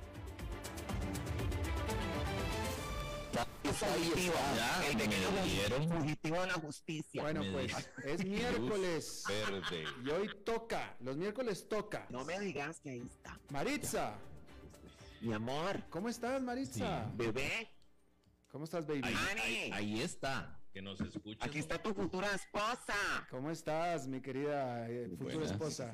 Speaker 5: El de fugitivo la justicia.
Speaker 1: Bueno, pues es miércoles.
Speaker 6: Verde.
Speaker 1: Y hoy toca, los miércoles toca.
Speaker 5: No me digas que ahí está.
Speaker 1: Maritza.
Speaker 5: Mi amor.
Speaker 1: ¿Cómo estás, Maritza?
Speaker 5: Bebé.
Speaker 1: ¿Cómo estás, baby?
Speaker 5: Ahí,
Speaker 7: ahí, está. Que nos escucha.
Speaker 5: Aquí está tu futura esposa.
Speaker 1: ¿Cómo estás, mi querida eh, futura esposa?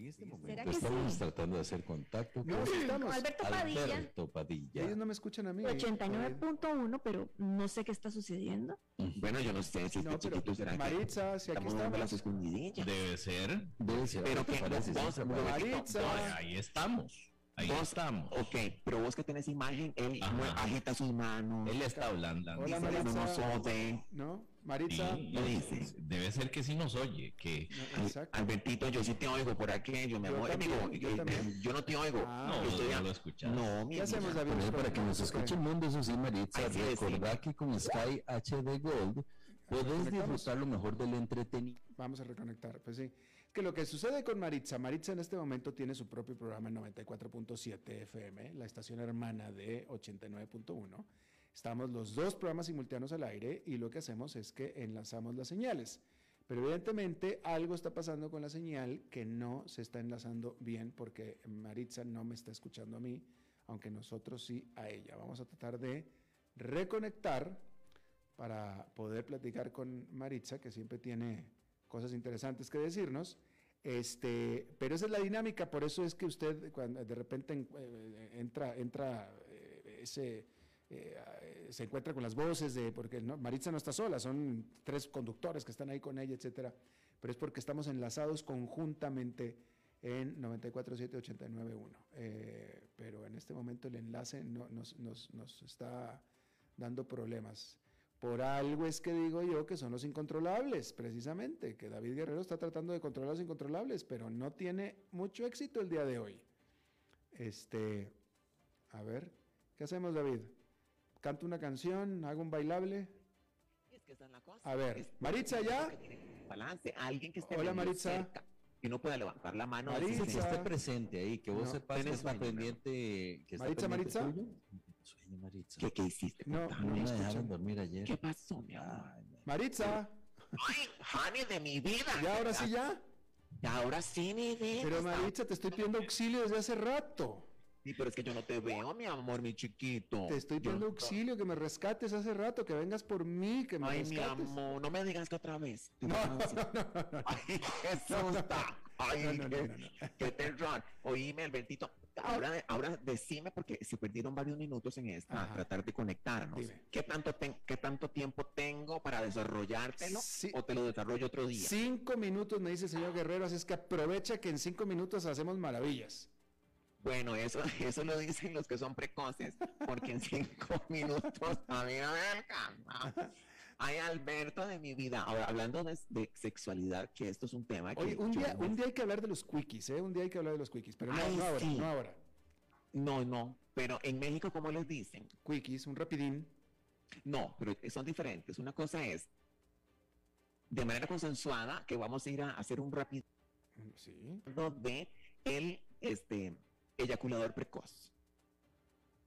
Speaker 7: En este momento estamos tratando de hacer contacto
Speaker 1: con estamos.
Speaker 8: Alberto Padilla.
Speaker 7: Alberto Padilla.
Speaker 1: Ellos no me escuchan a mí.
Speaker 8: 89.1, pero no sé qué está sucediendo.
Speaker 5: Bueno, yo no sé si
Speaker 1: no, este chiquito será
Speaker 5: Maritza,
Speaker 1: si aquí estamos.
Speaker 5: las escondidillas.
Speaker 7: Debe ser.
Speaker 5: Debe ser. Pero que vos,
Speaker 1: Maritza.
Speaker 7: Ahí estamos. Ahí
Speaker 5: vos,
Speaker 7: estamos.
Speaker 5: Ok, pero vos que tenés imagen, él agita sus manos.
Speaker 7: Él está hablando.
Speaker 1: Hola, Maritza. ¿No? Maritza.
Speaker 7: Sí, debe ser que sí nos oye. Que...
Speaker 5: Albertito, yo sí te oigo por aquí. Yo me yo, yo, yo, no te oigo.
Speaker 7: Ah, no, yo estoy no lo escuchas.
Speaker 5: No,
Speaker 1: ¿Qué hacemos, David?
Speaker 7: para que nos escuche el mundo, eso sí, Maritza. Recordá que con Sky HD Gold podés disfrutar lo mejor del entretenimiento.
Speaker 1: Vamos a reconectar. Pues sí que lo que sucede con Maritza, Maritza en este momento tiene su propio programa en 94.7 FM, la estación hermana de 89.1. Estamos los dos programas simultáneos al aire y lo que hacemos es que enlazamos las señales. Pero evidentemente algo está pasando con la señal que no se está enlazando bien porque Maritza no me está escuchando a mí, aunque nosotros sí a ella. Vamos a tratar de reconectar para poder platicar con Maritza, que siempre tiene cosas interesantes que decirnos. Este, pero esa es la dinámica, por eso es que usted cuando de repente eh, entra, entra eh, ese eh, se encuentra con las voces de, porque Maritza no está sola, son tres conductores que están ahí con ella, etcétera, pero es porque estamos enlazados conjuntamente en 947891. Eh, pero en este momento el enlace no, nos, nos, nos, está dando problemas. Por algo es que digo yo que son los incontrolables, precisamente, que David Guerrero está tratando de controlar los incontrolables, pero no tiene mucho éxito el día de hoy. Este, a ver, ¿qué hacemos, David? Canto una canción, hago un bailable.
Speaker 5: Es que esa es la cosa.
Speaker 1: A ver, Maritza ya.
Speaker 5: Balance, alguien que esté
Speaker 1: Hola Maritza. Cerca,
Speaker 5: que no pueda levantar la mano.
Speaker 7: Maritza. Que esté presente ahí, que vos no, sepas que está pendiente. Que
Speaker 1: Maritza,
Speaker 7: Maritza.
Speaker 5: Sueño, Maritza. ¿Qué, ¿Qué, hiciste?
Speaker 1: No,
Speaker 7: no me dejaron dormir ayer.
Speaker 5: ¿Qué pasó, mi amor?
Speaker 1: Maritza.
Speaker 5: Ay, honey de mi vida.
Speaker 1: ¿Ya ahora sí ya?
Speaker 5: Ya ahora sí, mi vida.
Speaker 1: Pero Maritza, te estoy pidiendo auxilio desde hace rato.
Speaker 5: Sí, pero es que yo no te veo, mi amor, mi chiquito.
Speaker 1: Te estoy pidiendo auxilio, que me rescates hace rato, que vengas por mí, que me
Speaker 5: Ay,
Speaker 1: rescates.
Speaker 5: mi amor, no me digas que otra vez.
Speaker 1: No, no, no,
Speaker 5: Ay, qué susta. Ay, qué, qué terror. Oíme, Albertito. Ahora, ahora decime, porque se perdieron varios minutos en esta, Ajá. tratar de conectarnos. ¿Qué tanto, ¿Qué tanto tiempo tengo para desarrollártelo? Sí. ¿O te lo desarrollo otro día?
Speaker 1: Cinco minutos, me dice el señor Guerrero, así es que aprovecha que en cinco minutos hacemos maravillas.
Speaker 5: Bueno, eso, eso lo dicen los que son precoces, porque en cinco minutos a mí no me alcanza. Ay, Alberto de mi vida. Ahora, hablando de, de, sexualidad, que esto es un tema que.
Speaker 1: Oye, un día, un día hay que hablar de los quickies, ¿eh? Un día hay que hablar de los quickies, pero no, Ay, no ahora, sí. no ahora.
Speaker 5: No, no. Pero en México, ¿cómo les dicen?
Speaker 1: Quickies, un rapidín.
Speaker 5: No, pero son diferentes. Una cosa es de manera consensuada que vamos a ir a hacer un rapidín.
Speaker 1: Sí.
Speaker 5: De el, este, eyaculador precoz.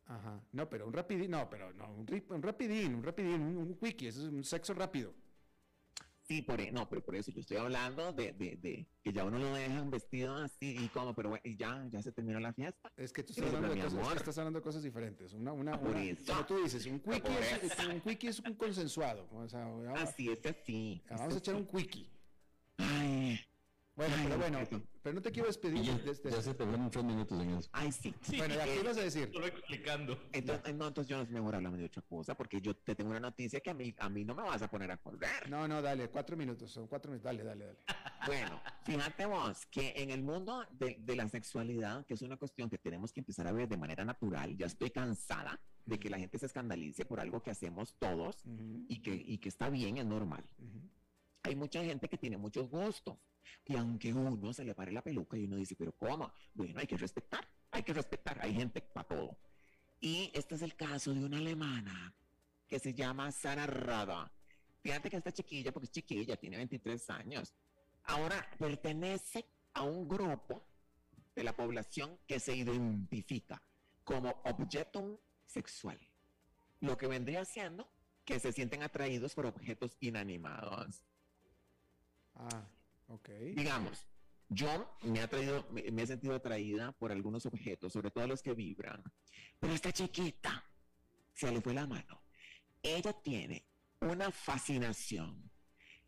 Speaker 1: Ajá. No, pero un rapidín, no, pero no, un, un rapidín, un rapidín, un, un, quickie, eso es un sexo rápido.
Speaker 5: Sí, por, e, no, pero por eso yo estoy hablando de, de, de que ya uno lo dejan vestido así y como, pero y ya, ya se terminó la fiesta.
Speaker 1: Es que tú estás, hablando de, cosas, es estás hablando de cosas diferentes. Una, una, una como tú dices, un quickie, es, un quickie es un consensuado. O sea, vamos,
Speaker 5: así es así.
Speaker 1: Vamos a echar un quickie.
Speaker 5: Ay,
Speaker 1: bueno, pero bueno, pero no te quiero despedir.
Speaker 7: Ya,
Speaker 1: desde...
Speaker 7: ya se te van tres minutos en eso.
Speaker 5: Ay, sí.
Speaker 9: sí
Speaker 1: bueno, ya, ¿qué ibas a decir?
Speaker 9: Lo explicando.
Speaker 5: Entonces, no, entonces yo no es mejor hablar de otra cosa, porque yo te tengo una noticia que a mí, a mí no me vas a poner a correr.
Speaker 1: No, no, dale, cuatro minutos, son cuatro minutos, dale, dale, dale.
Speaker 5: Bueno, fíjate vos que en el mundo de, de la sexualidad, que es una cuestión que tenemos que empezar a ver de manera natural, ya estoy cansada de que la gente se escandalice por algo que hacemos todos uh -huh. y, que, y que está bien, es normal. Uh -huh. Hay mucha gente que tiene muchos gustos y aunque uno se le pare la peluca y uno dice, pero ¿cómo? Bueno, hay que respetar, hay que respetar, hay gente para todo. Y este es el caso de una alemana que se llama Sara Rada. Fíjate que esta chiquilla, porque es chiquilla, tiene 23 años, ahora pertenece a un grupo de la población que se identifica como objeto sexual. Lo que vendría siendo que se sienten atraídos por objetos inanimados.
Speaker 1: Ah, ok.
Speaker 5: Digamos, yo me, ha traído, me, me, he sentido atraída por algunos objetos, sobre todo los que vibran. Pero esta chiquita se le fue la mano. Ella tiene una fascinación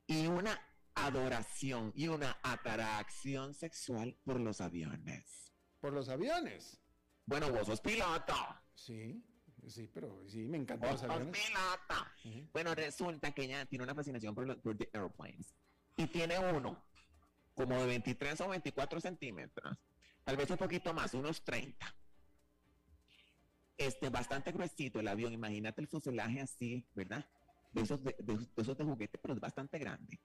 Speaker 5: y una adoración y una atracción sexual por los aviones.
Speaker 1: ¿Por los aviones?
Speaker 5: Bueno, vos sos piloto.
Speaker 1: Sí, sí, pero sí, me encantan los aviones.
Speaker 5: Uh -huh. Bueno, resulta que ella tiene una fascinación por los por the airplanes y tiene uno como de 23 o 24 centímetros, tal vez un poquito más, unos 30. Este, bastante gruesito el avión, imagínate el fuselaje así, ¿verdad? De esos de, de, de esos de juguete, pero es bastante grande.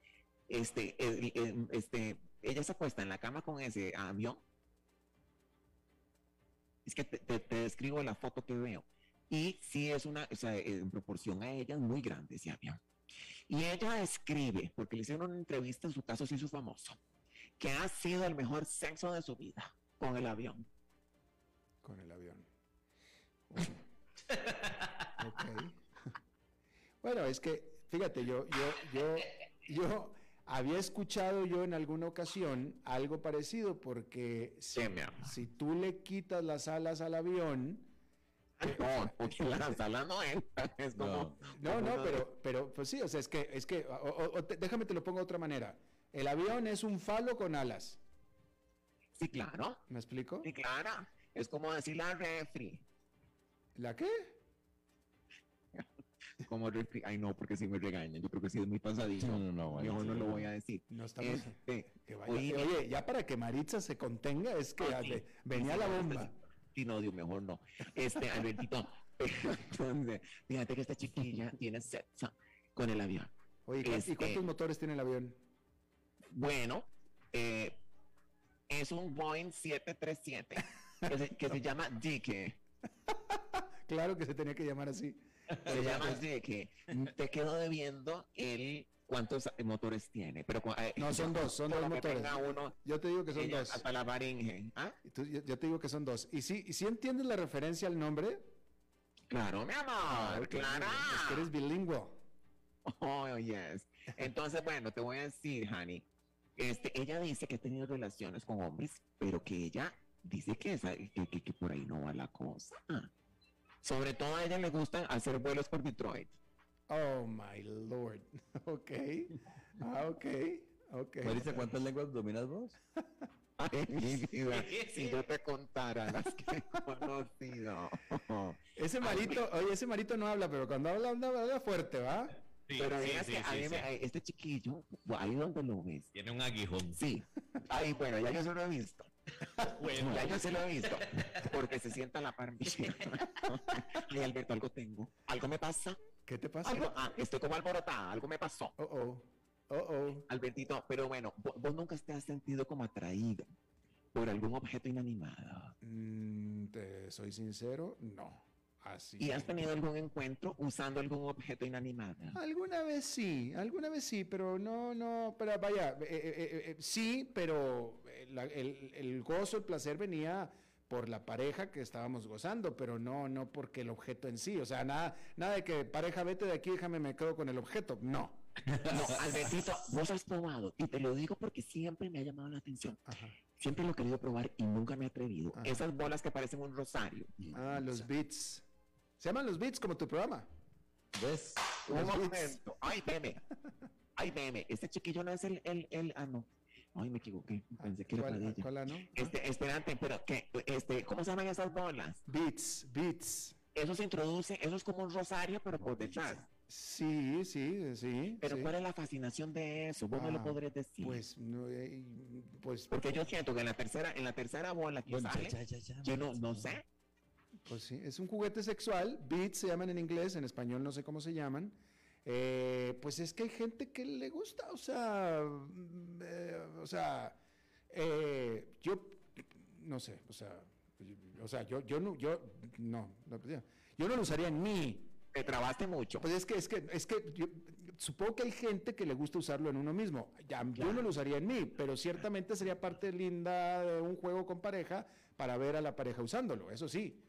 Speaker 5: Este, el, el, este, ella se acuesta en la cama con ese avión. Es que te, te, te describo la foto que veo. Y sí es una, o sea, en proporción a ella es muy grande ese avión. Y ella escribe, porque le hicieron una entrevista, en su caso se hizo famoso, que ha sido el mejor sexo de su vida con el avión.
Speaker 1: Con el avión. Bueno. ok. Bueno, es que, fíjate, yo, yo, yo, yo, había escuchado yo en alguna ocasión algo parecido porque si, si tú le quitas las alas al avión,
Speaker 5: no, porque las alas no es como...
Speaker 1: No, no, pero, pero pues sí, o sea, es que, es que, déjame te lo pongo de otra manera. El avión es un falo con alas.
Speaker 5: Sí, claro.
Speaker 1: ¿Me explico?
Speaker 5: Sí, claro. Es como decir la refri.
Speaker 1: ¿La qué?
Speaker 5: como refri. Ay, no, porque si me regañan. Yo creo que sí es muy pasadito. No, no, no. Mejor no lo voy a decir.
Speaker 1: No estamos. Este, oye, ya para que Maritza se contenga, es que venía la bomba.
Speaker 5: Sí, no, Dios, mejor no. Este, Albertito. entonces, fíjate que esta chiquilla tiene sexo con el avión.
Speaker 1: Oye, ¿y este, cuántos motores tiene el avión?
Speaker 5: Bueno, eh, es un Boeing 737 que se, que se llama Dick.
Speaker 1: claro que se tenía que llamar así.
Speaker 5: Se llama así que te quedo debiendo el cuántos motores tiene. Pero,
Speaker 1: eh, no, son dos, son dos motores. yo te digo que son dos.
Speaker 5: Hasta la faringe. ¿Ah?
Speaker 1: yo, te digo que son dos. ¿Y si, si entiendes la referencia al nombre?
Speaker 5: Claro, mi amor, ah, claro.
Speaker 1: Es que eres bilingüe.
Speaker 5: Oh, yes. Entonces, bueno, te voy a decir, Hani. Este, ella dice que ha tenido relaciones con hombres, pero que ella dice que, que, que, por ahí no va la cosa. Sobre todo a ella le gusta hacer vuelos por Detroit.
Speaker 1: Oh my lord. Ok. Ah, ok. Ok.
Speaker 7: Marisa, ¿cuántas lenguas dominas vos?
Speaker 5: Ay, mi vida, si yo te contara las que he conocido.
Speaker 1: Ese marito, oye, ese marito no habla, pero cuando habla, habla, fuerte, ¿va?
Speaker 5: Sí, pero sí, sí, que a mí me, este chiquillo, ahí donde lo ves.
Speaker 7: Tiene un aguijón.
Speaker 5: Sí. Ahí, bueno, ya yo se lo he visto. Bueno. Ya yo se lo he visto. Porque se sienta la par Ay, Alberto, algo tengo. Algo me pasa.
Speaker 1: ¿Qué te pasa?
Speaker 5: Algo, ah, estoy como alborotada. Algo me pasó.
Speaker 1: Oh, oh. Oh, oh.
Speaker 5: Albertito, pero bueno, vos, nunca te has sentido como atraído por algún objeto inanimado.
Speaker 1: Mm, te soy sincero, no. Así
Speaker 5: ¿Y has tenido algún encuentro usando algún objeto inanimado?
Speaker 1: Alguna vez sí, alguna vez sí, pero no, no, pero vaya, eh, eh, eh, sí, pero el, el, gozo, el placer venía por la pareja que estábamos gozando, pero no, no porque el objeto en sí, o sea, nada, nada de que pareja vete de aquí, déjame me quedo con el objeto, no.
Speaker 5: No, Albertito, vos has probado, y te lo digo porque siempre me ha llamado la atención. Siempre lo he querido probar y nunca me he atrevido. Esas bolas que parecen un rosario.
Speaker 1: Ah, los beats. Se llaman los beats como tu programa.
Speaker 5: ¿Ves? Un momento. Ay, meme. Ay, meme. Este chiquillo no es el, el, el, ah, no. Ay, me equivoqué. Pensé que era para ella.
Speaker 1: ¿Cuál, no?
Speaker 5: Este, esperante, pero ¿qué? Este, ¿cómo se llaman esas bolas?
Speaker 1: Beats, beats.
Speaker 5: Eso se introduce, eso es como un rosario, pero por detrás.
Speaker 1: Sí, sí, sí.
Speaker 5: Pero ¿cuál es la fascinación de eso? ¿Vos me lo ah, podrías decir?
Speaker 1: Pues, no, eh, pues.
Speaker 5: Porque yo siento que en la tercera, en la tercera bola que sale, yo no, no sé.
Speaker 1: Pues sí, es un juguete sexual. Beats se llaman en inglés, en español no sé cómo se llaman. Eh, pues es que hay gente que le gusta, o sea, mm, eh, o sea, eh, yo no sé, o sea, o sea, yo, yo no, yo no, yo no lo usaría en mí.
Speaker 5: Te trabaste mucho.
Speaker 1: Pues es que, es que, es que yo, supongo que hay gente que le gusta usarlo en uno mismo. Ya, Yo no lo usaría en mí, pero ciertamente sería parte linda de un juego con pareja para ver a la pareja usándolo, eso sí.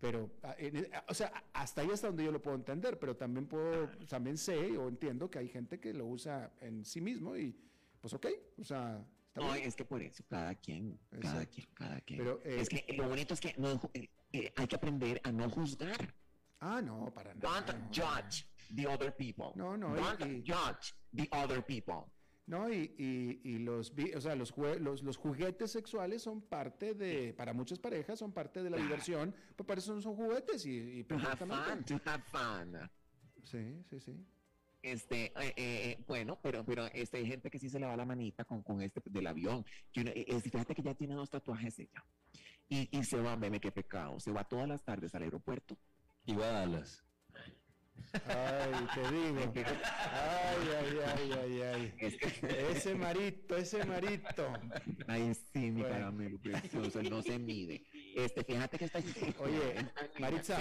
Speaker 1: Pero, ah, e, ah, o sea, hasta ahí hasta donde yo lo puedo entender, pero también puedo, también sé o entiendo que hay gente que lo usa en sí mismo y, pues, ok, o sea.
Speaker 5: no, es que por eso cada quien, cada quien, cada quien. Pero, eh, es que lo bonito es que no, eh, eh, hay que aprender a no juzgar.
Speaker 1: Ah, no, para nada.
Speaker 5: Don't judge the other people.
Speaker 1: No, no.
Speaker 5: Don't judge the other people.
Speaker 1: ¿No? Y, y, los, o sea, los, los, los, juguetes sexuales son parte de, para muchas parejas, son parte de la diversión, pues para eso son juguetes y, y
Speaker 5: to have fun, to have fun.
Speaker 1: Sí, sí, sí.
Speaker 5: Este, eh, eh, eh, bueno, pero, pero este, hay gente que sí se le va la manita con, con este del avión. es, fíjate que ya tiene dos tatuajes ella. Y, y se va, meme, qué pecado. Se va todas las tardes al aeropuerto.
Speaker 7: Y va a Dallas.
Speaker 1: Ay, te digo. Ay, ay, ay, ay, ay. Ese marito, ese marito.
Speaker 5: Ay, sí, mi caramelo precioso, no se mide. Este, fíjate que está
Speaker 1: Oye, Maritza,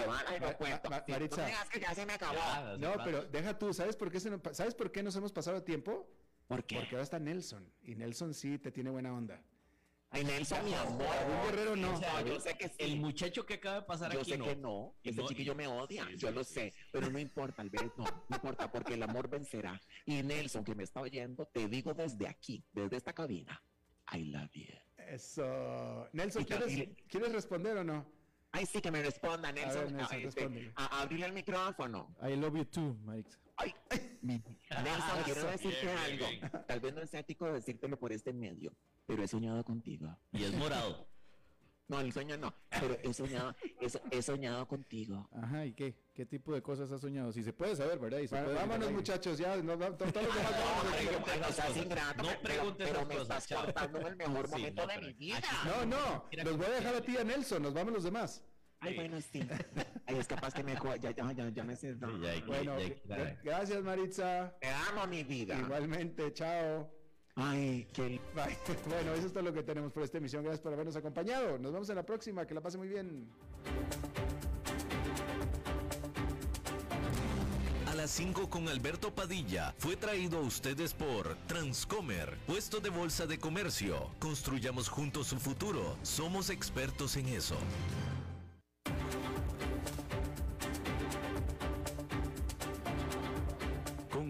Speaker 1: Maritza.
Speaker 5: No que ya se me acabó.
Speaker 1: No, pero deja tú, ¿sabes por qué se ¿sabes por qué nos hemos pasado tiempo?
Speaker 5: ¿Por qué?
Speaker 1: Porque ahora está Nelson y Nelson sí te tiene buena onda.
Speaker 5: Ay, Nelson, mi amor.
Speaker 1: Guerrero no.
Speaker 9: O sea,
Speaker 5: yo sé que sí.
Speaker 9: El muchacho que acaba de pasar
Speaker 5: Yo
Speaker 9: aquí
Speaker 5: sé
Speaker 9: no.
Speaker 5: que no,
Speaker 9: Y
Speaker 5: ese
Speaker 9: no-
Speaker 5: chiquillo me odia, yo lo sé, pero no importa, Alberto, no importa, porque el amor vencerá. Y Nelson, que me está oyendo, te digo desde aquí, desde esta cabina, I love you.
Speaker 1: Eso. Nelson, ¿quieres,
Speaker 5: y-
Speaker 1: ¿quieres responder o no?
Speaker 5: Ay, sí, que me responda, Nelson.
Speaker 1: ver, Nelson,
Speaker 5: este, a- abrirle el micrófono.
Speaker 10: I love you too, Marix.
Speaker 5: Ay, Nelson, quiero decirte
Speaker 9: Bien,
Speaker 5: algo.
Speaker 9: bien,
Speaker 5: Tal vez no es ético decírtelo por este medio, pero he soñado contigo.
Speaker 9: Y es morado.
Speaker 5: No, el sueño no, pero he soñado, he, so- he soñado contigo.
Speaker 10: Ajá, ¿y qué? ¿Qué tipo de cosas has soñado? Si se puede saber, ¿verdad? Y se
Speaker 1: Bueno,
Speaker 10: puede
Speaker 1: vámonos, muchachos, ya. nos va- todos los demás
Speaker 5: No, no
Speaker 9: No
Speaker 5: pero-
Speaker 9: preguntes
Speaker 5: pero
Speaker 9: esas
Speaker 5: me
Speaker 9: cosas,
Speaker 5: estás cortando en el mejor
Speaker 9: Sí,
Speaker 5: momento
Speaker 9: no,
Speaker 5: de mi vida.
Speaker 1: No, no. Los voy a dejar a ti y a Nelson. Nos vamos los demás.
Speaker 5: Ay, bueno, sí. Ay, es capaz que me... Ya, ya, ya, ya me sé.
Speaker 9: Sí, ya hay que-
Speaker 1: Bueno,
Speaker 9: ya hay que-
Speaker 1: gra- gracias, Maritza.
Speaker 5: Te amo, mi vida.
Speaker 1: Igualmente, chao.
Speaker 5: Ay, qué...
Speaker 1: Bye. Bueno, eso es todo lo que tenemos por esta emisión. Gracias por habernos acompañado. Nos vemos en la próxima. Que la pase muy bien.
Speaker 2: A las 5 con Alberto Padilla fue traído a ustedes por Transcomer, puesto de bolsa de comercio. Construyamos juntos su futuro. Somos expertos en eso.